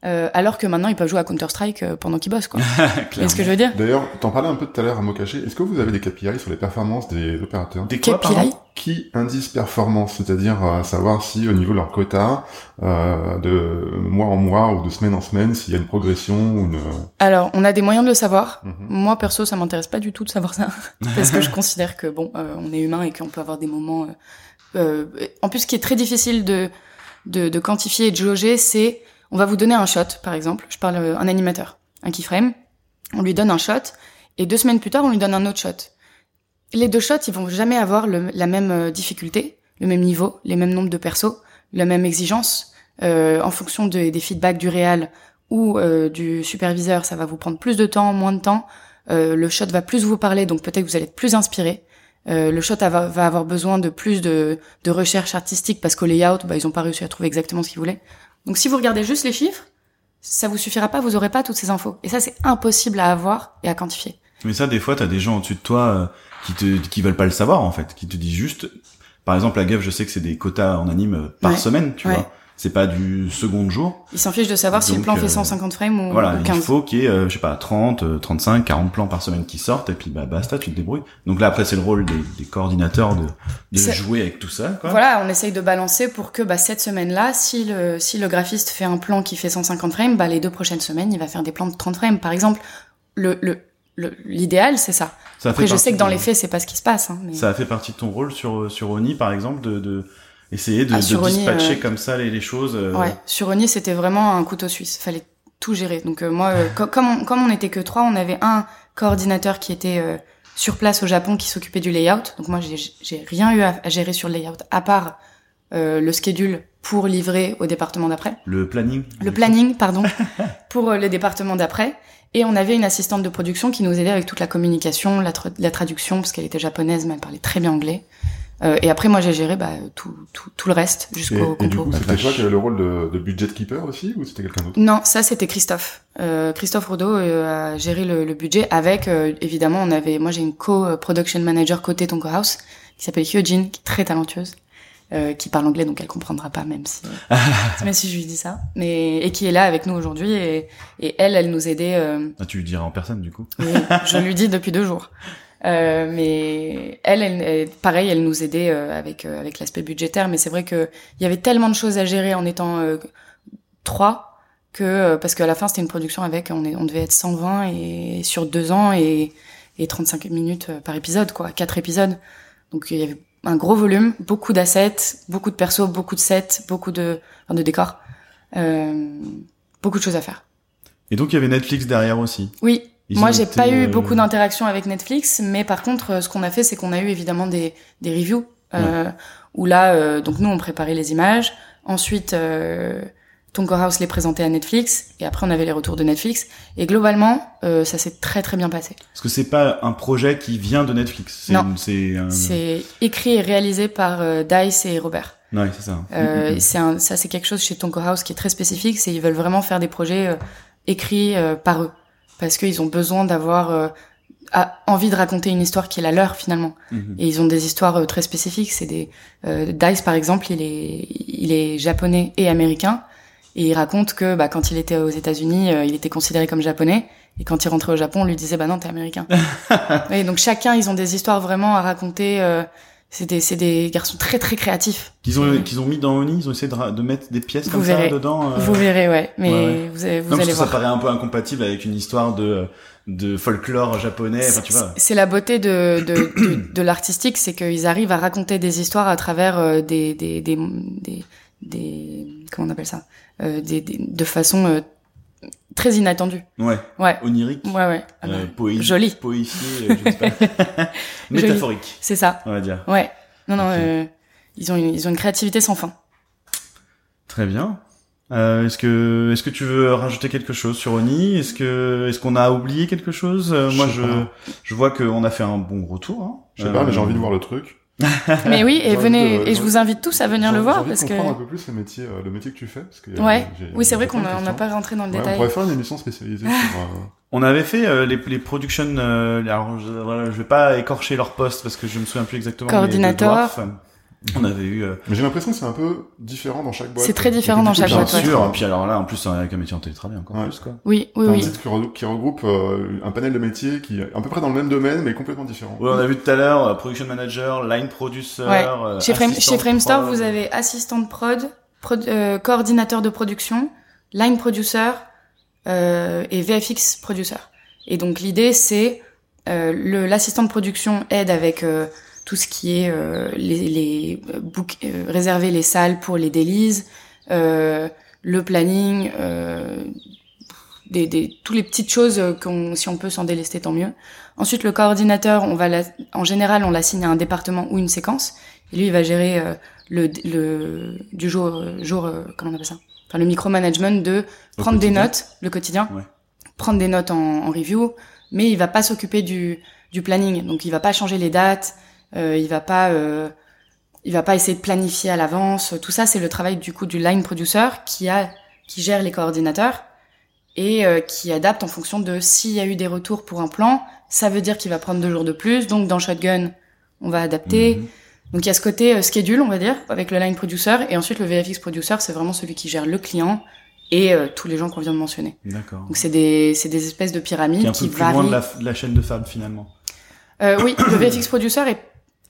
euh, alors que maintenant ils peuvent jouer à Counter Strike euh, pendant qu'ils bossent. Quoi. C'est ce que je veux dire? D'ailleurs t'en parlais un peu tout à l'heure à mot caché est-ce que vous avez des KPI sur les performances des opérateurs? Des quoi, KPI? pardon? Qui indice performance, c'est-à-dire euh, savoir si au niveau de leur quota, euh, de mois en mois ou de semaine en semaine, s'il y a une progression ou une... Alors, on a des moyens de le savoir. Mhm. Moi, perso, ça m'intéresse pas du tout de savoir ça. parce que je considère que, bon, euh, on est humain et qu'on peut avoir des moments... euh, euh, en plus, ce qui est très difficile de, de, de quantifier et de jauger, c'est... On va vous donner un shot, par exemple. Je parle euh, un animateur, un keyframe. On lui donne un shot. Et deux semaines plus tard, on lui donne un autre shot. Les deux shots, ils vont jamais avoir la même euh, difficulté, le même niveau, les mêmes nombres de persos, la même exigence. Euh, en fonction de- des feedbacks du réal ou du superviseur, ça va vous prendre plus de temps, moins de temps. Le shot va plus vous parler, donc peut-être que vous allez être plus inspiré. Le shot va, avoir besoin de plus de, de recherche artistique parce qu'au layout, bah, ils ont pas réussi à trouver exactement ce qu'ils voulaient. Donc si vous regardez juste les chiffres, ça vous suffira pas, vous aurez pas toutes ces infos. Et ça, c'est impossible à avoir et à quantifier. Mais ça, des fois, t'as des gens au-dessus de toi euh, qui te, qui veulent pas le savoir en fait, qui te disent juste, par exemple, la GAF, je sais que c'est des quotas en anime euh, par Ouais. semaine, tu Ouais. vois. C'est pas du second jour. Il s'en fiche de savoir si le plan fait 150 frames ou, voilà, 15. il faut qu'il y ait, je sais pas, 30, 35, 40 plans par semaine qui sortent, et puis bah basta, tu te débrouilles. Donc là, après, c'est le rôle des, des coordinateurs de, de jouer avec tout ça. Quoi. Voilà, on essaye de balancer pour que bah, cette semaine-là, si le, si le graphiste fait un plan qui fait 150 frames, bah, les deux prochaines semaines, il va faire des plans de 30 frames. Par exemple, le, le, l'idéal, c'est ça. ça Après, je sais que dans les faits, c'est pas ce qui se passe. Hein, mais... Ça a fait partie de ton rôle sur, sur Oni, par exemple, de... de essayer de, ah, de dispatcher comme ça les, les choses. Euh... Ouais, sur Oni, c'était vraiment un couteau suisse. Fallait tout gérer. Donc euh, moi, euh, comme, on, comme on était que trois, on avait un coordinateur qui était euh, sur place au Japon qui s'occupait du layout. Donc moi, j'ai rien eu à, gérer sur le layout à part le schedule pour livrer au département d'après. Le planning. Le planning, pardon, pour le département d'après. Et on avait une assistante de production qui nous aidait avec toute la communication, la, la traduction, parce qu'elle était japonaise, mais elle parlait très bien anglais. Euh, et après, moi, j'ai géré bah, tout, tout, tout le reste jusqu'au compo. Et du coup, c'était toi qui avais le rôle de, de budget keeper aussi, ou c'était quelqu'un d'autre? Non, ça c'était Christophe. Euh, Christophe Rodeau euh, a géré le, le budget avec, euh, évidemment, on avait, moi j'ai une co-production manager côté Tonko House qui s'appelle Hyojin, qui est très talentueuse. Euh, qui parle anglais donc elle comprendra pas même si même si je lui dis ça mais et qui est là avec nous aujourd'hui et, et elle elle nous aidait euh... ah, tu lui diras en personne du coup? Oui je lui dis depuis deux jours euh, mais elle, elle, pareil, elle nous aidait euh, avec euh, avec l'aspect budgétaire. Mais c'est vrai que il y avait tellement de choses à gérer en étant trois que parce qu'à la fin c'était une production avec on, est, on devait être 120 et sur deux ans et, et 35 minutes par épisode quoi, quatre épisodes. Donc il y avait un gros volume, beaucoup d'assets, beaucoup de persos, beaucoup de sets, beaucoup de enfin, de décors, beaucoup de choses à faire. Et donc il y avait Netflix derrière aussi? Oui, moi, j'ai pas eu euh, beaucoup d'interactions avec Netflix, mais par contre, euh, ce qu'on a fait, c'est qu'on a eu évidemment des, des reviews euh, où là, euh, donc nous, on préparait les images. Ensuite, euh, Tonko House les présentait à Netflix, et après, on avait les retours de Netflix. Et globalement, euh, ça s'est très très bien passé. Parce que c'est pas un projet qui vient de Netflix. Non, c'est un... écrit et réalisé par Dice et Robert. Ouais, c'est ça. Euh, c'est un, ça, c'est quelque chose chez Tonko House qui est très spécifique. C'est ils veulent vraiment faire des projets écrits par eux parce qu'ils ont besoin d'avoir euh, envie de raconter une histoire qui est la leur finalement. Mhm. Et ils ont des histoires euh, très spécifiques. C'est des euh, Dice par exemple, il est il est japonais et américain et il raconte que bah, quand il était aux États-Unis, il était considéré comme japonais. Et quand il rentrait au Japon, on lui disait bah non t'es américain. et donc chacun ils ont des histoires vraiment à raconter c'est des, c'est des garçons très très créatifs. Qu'ils ont, qu'ils ont mis dans Oni, ils ont essayé de, de mettre des pièces comme ça dedans. Euh... Vous verrez, ouais. Mais vous, vous non, allez voir. Ça paraît un peu incompatible avec une histoire de de folklore japonais. Enfin, tu vois. C'est la beauté de de, de, de l'artistique, c'est qu'ils arrivent à raconter des histoires à travers euh, des des des des, des comment on appelle ça, euh, des, des, de façon euh, très inattendu. Ouais. Ouais. Onirique. Ouais, ouais. Ah euh, joli. Poétier, euh, je sais pas. Métaphorique. C'est ça. On va dire. Ouais. Non, non, euh, ils ont une, ils ont une créativité sans fin. Très bien. Euh, est-ce que est-ce que tu veux rajouter quelque chose sur Oni? Est-ce que est-ce qu'on a oublié quelque chose? Euh, Moi, je je vois qu'on a fait un bon retour. Hein. Je sais pas, mais j'ai envie de voir le truc. mais oui, et venez, et je vous invite tous à venir le voir parce que. un peu plus le métier, euh, le métier que tu fais. Parce que ouais. oui, c'est vrai qu'on n'a pas rentré dans le détail. On pourrait faire une émission spécialisée sur. Euh, on avait fait euh, les, les productions. alors, je, voilà, je vais pas écorcher leur poste parce que je me souviens plus exactement. Coordinateur. On avait eu. Euh, Mais j'ai l'impression que c'est un peu différent dans chaque boîte. C'est très différent dans chaque boîte. Bien sûr. Et puis alors là, en plus, avec un métier en télétravail encore plus quoi. Oui, oui, oui. Un qui regroupe euh, un panel de métiers qui est à peu près dans le même domaine, mais complètement différent. Ouais, on a vu tout à l'heure euh, production manager, line producer. Ouais. chez, Frame, chez Framestore, vous avez assistant de prod, prod coordinateur de production, line producer et VFX producer. Et donc l'idée, c'est l'assistant de production aide avec tout ce qui est euh, les, les euh, euh, réserver les salles pour les délices, euh, le planning, euh, des, des, toutes les petites choses qu'on, si on peut s'en délester, tant mieux. Ensuite, le coordinateur, on va en général, on l'assigne à un département ou une séquence, et lui, il va gérer le, le du jour, jour, comment on appelle ça? Enfin, le micromanagement de prendre des notes, le quotidien, ouais. prendre des notes en, en, review, mais il va pas s'occuper du, du planning, donc il va pas changer les dates, euh, il va pas euh, il va pas essayer de planifier à l'avance. Tout ça, c'est le travail du coup du line producer qui a qui gère les coordinateurs et euh, qui adapte en fonction de s'il y a eu des retours pour un plan. Ça veut dire qu'il va prendre deux jours de plus. Donc dans Shotgun, on va adapter. Mhm. Donc il y a ce côté schedule, on va dire, avec le line producer, et ensuite le VFX producer, c'est vraiment celui qui gère le client et tous les gens qu'on vient de mentionner. D'accord. Donc c'est des c'est des espèces de pyramides Qui est un qui peu plus varient. loin de la, de la chaîne de fab finalement. Euh, oui, le VFX producer est,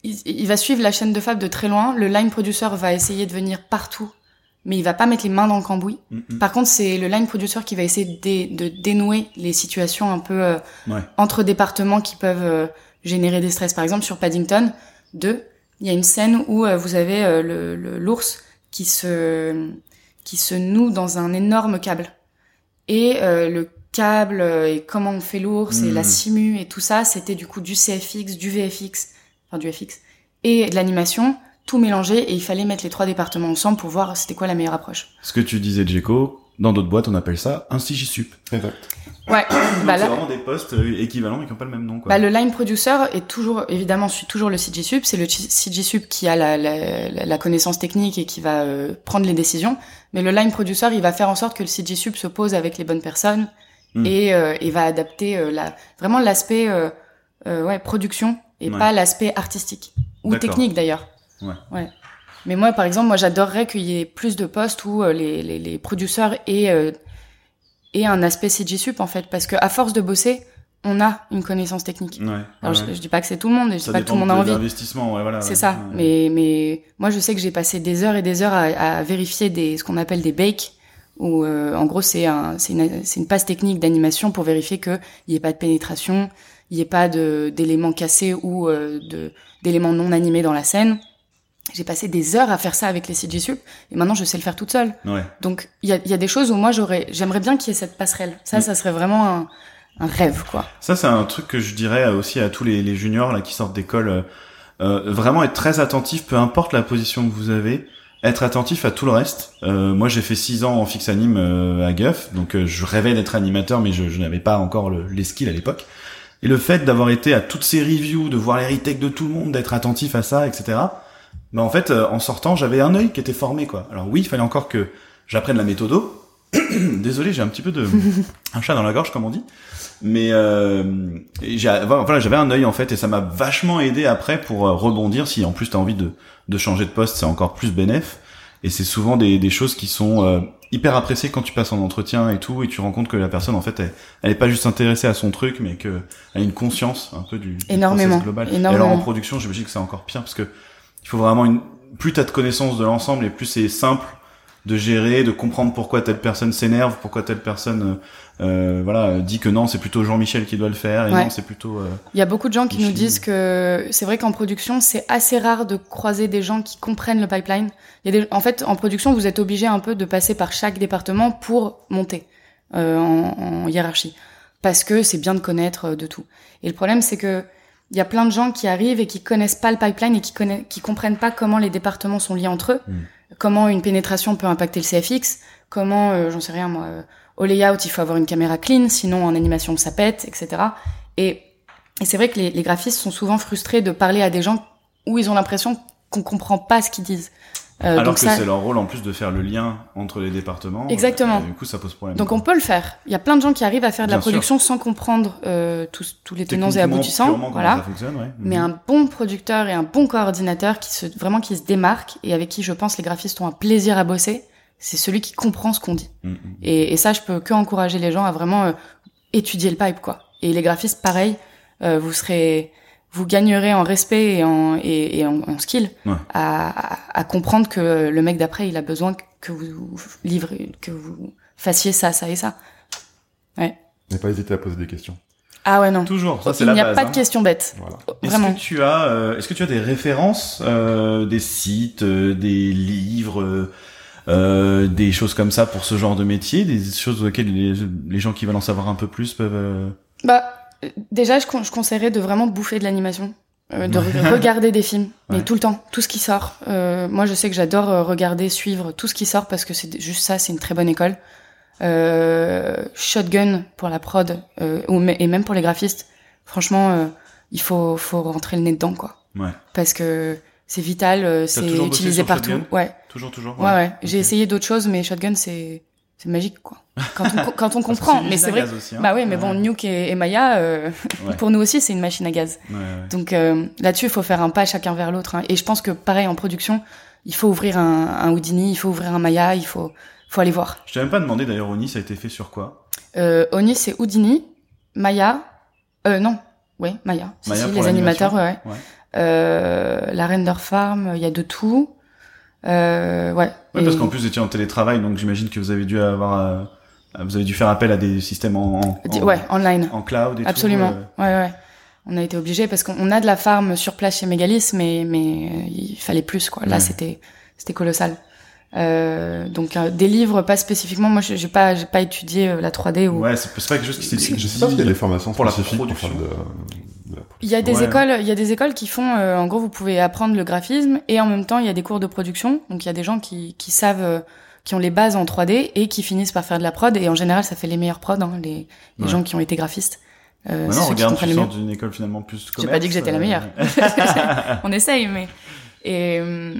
il, il va suivre la chaîne de fab de très loin. Le line producer va essayer de venir partout, mais il va pas mettre les mains dans le cambouis. Mm, mm. Par contre, c'est le line producer qui va essayer de, dé- de dénouer les situations un peu euh, Ouais. entre départements qui peuvent euh, générer des stress. Par exemple, sur Paddington 2, il y a une scène où euh, vous avez le- l'ours qui se qui se noue dans un énorme câble. Et le câble et comment on fait l'ours et Mm. la simu et tout ça, c'était du coup du CFX, du VFX, enfin du FX et de l'animation, tout mélangé et il fallait mettre les trois départements ensemble pour voir c'était quoi la meilleure approche. Ce que tu disais, Djeko, dans d'autres boîtes, on appelle ça un CJSUP. Exact. Ouais, bah c'est vraiment des postes euh, équivalents mais qui n'ont pas le même nom. Quoi. Bah, le line producer est toujours, évidemment, suit toujours le CGSUP. C'est le CGSUP qui a la, la, la- connaissance technique et qui va euh, prendre les décisions. Mais le line producer, il va faire en sorte que le CGSUP se pose avec les bonnes personnes Hmm. et, euh, et va adapter euh, la, vraiment l'aspect euh, euh, ouais, production et Ouais. pas l'aspect artistique ou technique d'ailleurs. Ouais. ouais. Mais moi, par exemple, moi, j'adorerais qu'il y ait plus de postes où euh, les, les, les producteurs aient, euh, aient un aspect CGSUP en fait, parce que à force de bosser, on a une connaissance technique. Ouais. Alors, je, je dis pas que c'est tout le monde, je dis pas que tout le monde a envie. l'investissement, ouais, voilà. C'est ça. Mais, mais moi, je sais que j'ai passé des heures et des heures à, à vérifier des, ce qu'on appelle des bakes, où euh, en gros, c'est un, une, c'est une passe technique d'animation pour vérifier qu'il n'y ait pas de pénétration, il n'y ait pas d'éléments cassés ou euh, d'éléments non animés dans la scène. J'ai passé des heures à faire ça avec les CG Sup, et maintenant je sais le faire toute seule. Ouais. Donc, il y a, y a des choses où moi, j'aurais, j'aimerais bien qu'il y ait cette passerelle. Ça, Mm. ça serait vraiment un, un rêve, quoi. Ça, c'est un truc que je dirais aussi à tous les, les juniors là qui sortent d'école. euh, euh, vraiment être très attentif, peu importe la position que vous avez, être attentif à tout le reste. Euh, moi, j'ai fait six ans en fixe anime euh, à Guff, donc euh, je rêvais d'être animateur, mais je, je n'avais pas encore le- les skills à l'époque. Et le fait d'avoir été à toutes ces reviews, de voir les retakes de tout le monde, d'être attentif à ça, etc. Bah en fait, euh, en sortant, j'avais un œil qui était formé, quoi. Alors oui, il fallait encore que j'apprenne la méthodo. Désolé, j'ai un petit peu de un chat dans la gorge, comme on dit. Mais euh, voilà, j'avais un œil en fait, et ça m'a vachement aidé après pour euh, rebondir. Si en plus t'as envie de, de changer de poste, c'est encore plus bénéf. Et c'est souvent des, des choses qui sont euh, hyper appréciées quand tu passes en entretien et tout, et tu rends compte que la personne en fait, elle, elle est pas juste intéressée à son truc, mais que elle a une conscience un peu du, Énormément, global. Et alors en production, j'imagine que c'est encore pire parce que il faut vraiment une plus t'as de connaissance de l'ensemble et plus c'est simple de gérer, de comprendre pourquoi telle personne s'énerve, pourquoi telle personne euh, voilà dit que non c'est plutôt Jean-Michel qui doit le faire et Ouais. non c'est plutôt euh, Il y a beaucoup de gens qui nous disent que c'est vrai qu'en production, c'est assez rare de croiser des gens qui comprennent le pipeline. Il y a des... En fait, en production, vous êtes obligé un peu de passer par chaque département pour monter euh, en, en hiérarchie. Parce que c'est bien de connaître euh, de tout. Et le problème, c'est que il y a plein de gens qui arrivent et qui connaissent pas le pipeline et qui, connaissent, qui comprennent pas comment les départements sont liés entre eux, Mm. comment une pénétration peut impacter le CFX, comment, euh, j'en sais rien moi, euh, au layout, il faut avoir une caméra clean, sinon en animation ça pète, etc. Et et c'est vrai que les, les graphistes sont souvent frustrés de parler à des gens où ils ont l'impression qu'on comprend pas ce qu'ils disent. Euh, alors donc que ça, c'est leur rôle en plus de faire le lien entre les départements. Exactement. euh, du coup ça pose problème. donc on peut le faire. Il y a plein de gens qui arrivent à faire de la sûr. production sans comprendre euh, tous, tous les tenants et aboutissants. Voilà. ça fonctionne, ouais. Mais Mhm. un bon producteur et un bon coordinateur qui se vraiment qui se démarque et avec qui je pense les graphistes ont un plaisir à bosser, c'est celui qui comprend ce qu'on dit. Mhm. Et, et ça, je peux que encourager les gens à vraiment euh, étudier le pipe, quoi. Et les graphistes, pareil, euh, vous serez, vous gagnerez en respect et en, et, et en, en skill Ouais. à, à, à comprendre que le mec d'après, il a besoin que vous livrez, que vous fassiez ça, ça et ça. N'hésitez pas hésiter à poser des questions. Ah ouais, non. Toujours, ça c'est il n'y a base. pas hein. de questions bêtes. Voilà. Est-ce Vraiment. que tu as, euh, est-ce que tu as des références, euh, des sites, euh, des livres, euh, des choses comme ça pour ce genre de métier, des choses auxquelles les, les gens qui veulent en savoir un peu plus peuvent. euh, Bah, euh, déjà, je, con- je conseillerais de vraiment bouffer de l'animation. euh, de re- regarder des films, mais Ouais. tout le temps, tout ce qui sort. Euh, moi, je sais que j'adore regarder, suivre tout ce qui sort parce que c'est juste ça, c'est une très bonne école. Euh, Shotgun pour la prod euh, et même pour les graphistes. Franchement, euh, il faut faut rentrer le nez dedans, quoi. Ouais. Parce que c'est vital, euh, c'est utilisé partout. Ouais, Toujours, toujours. ouais, ouais. J'ai essayé d'autres choses, mais Shotgun, c'est c'est magique quoi. Quand on, quand on comprend, mais c'est vrai. Aussi, hein. Bah oui, mais bon, Nuke et, et Maya, euh, pour nous aussi, c'est une machine à gaz. Donc euh, là-dessus, il faut faire un pas chacun vers l'autre. Hein. Et je pense que pareil en production, il faut ouvrir un, un Houdini, il faut ouvrir un Maya, il faut, faut aller voir. Je t'ai même pas demandé d'ailleurs, Oni, ça a été fait sur quoi? Euh, Oni, c'est Houdini, Maya, euh, non, oui, Maya. Maya si, les animateurs, ouais. ouais. Euh, la Render Farm, il y a de tout. Euh, ouais. Ouais, parce qu'en plus vous étiez en télétravail, donc j'imagine que vous avez dû avoir, euh, vous avez dû faire appel à des systèmes en, en ouais, online, en cloud et Absolument. tout. Absolument. Ouais, ouais. On a été obligé parce qu'on a de la farm sur place chez Megalis, mais mais euh, il fallait plus quoi. Là, ouais. c'était c'était colossal. Euh, donc euh, des livres pas spécifiquement moi j'ai pas j'ai pas étudié euh, la 3D ou ouais c'est pas quelque chose qui s'est je sais pas s'il y a des formations pour la spécifiques production pour faire de, il y a des ouais. écoles il y a des écoles qui font euh, en gros vous pouvez apprendre le graphisme et en même temps il y a des cours de production donc il y a des gens qui qui savent euh, qui ont les bases en 3D et qui finissent par faire de la prod et en général ça fait les meilleurs prods hein, les, les ouais. gens qui ont été graphistes euh, non, regarde, tu sors d'une école finalement plus commerce. J'ai pas dit que j'étais la meilleure. On essaye, mais et euh,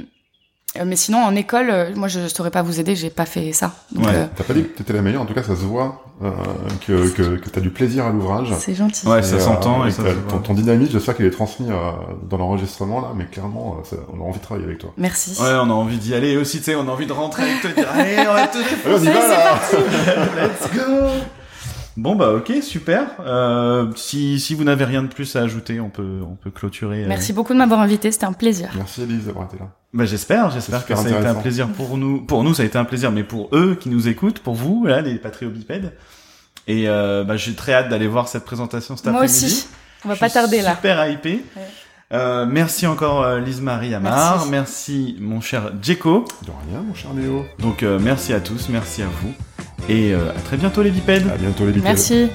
mais sinon, en école, euh, moi, je, je saurais pas vous aider, j'ai pas fait ça. Donc, ouais. euh... T'as pas dit que t'étais la meilleure, en tout cas, ça se voit euh, que, que, que t'as du plaisir à l'ouvrage. C'est gentil. Ouais, ça s'entend. et ça ton, ton dynamisme, j'espère qu'il est transmis dans l'enregistrement, là, mais clairement, ça, on a envie de travailler avec toi. Merci. Ouais, on a envie d'y aller. Et aussi, tu sais, on a envie de rentrer et de te dire, allez, on va te on y va, là Let's go Bon bah ok super. Euh, si si vous n'avez rien de plus à ajouter, on peut on peut clôturer. Merci euh... beaucoup de m'avoir invité, c'était un plaisir. Merci Elise d'avoir été là. Bah j'espère, j'espère que ça a été un plaisir pour nous. Pour nous ça a été un plaisir, mais pour eux qui nous écoutent, pour vous là les patriobipèdes. Et euh, bah j'ai très hâte d'aller voir cette présentation cet Moi après-midi. aussi. On va pas tarder là. Super hypé. Ouais. Euh, merci encore euh, Lise-Marie Amar, merci. merci. mon cher Djeko. De rien mon cher Néo. Donc euh, merci à tous, merci à vous. Et euh, à très bientôt les bipèdes. À bientôt les bipèdes. Merci.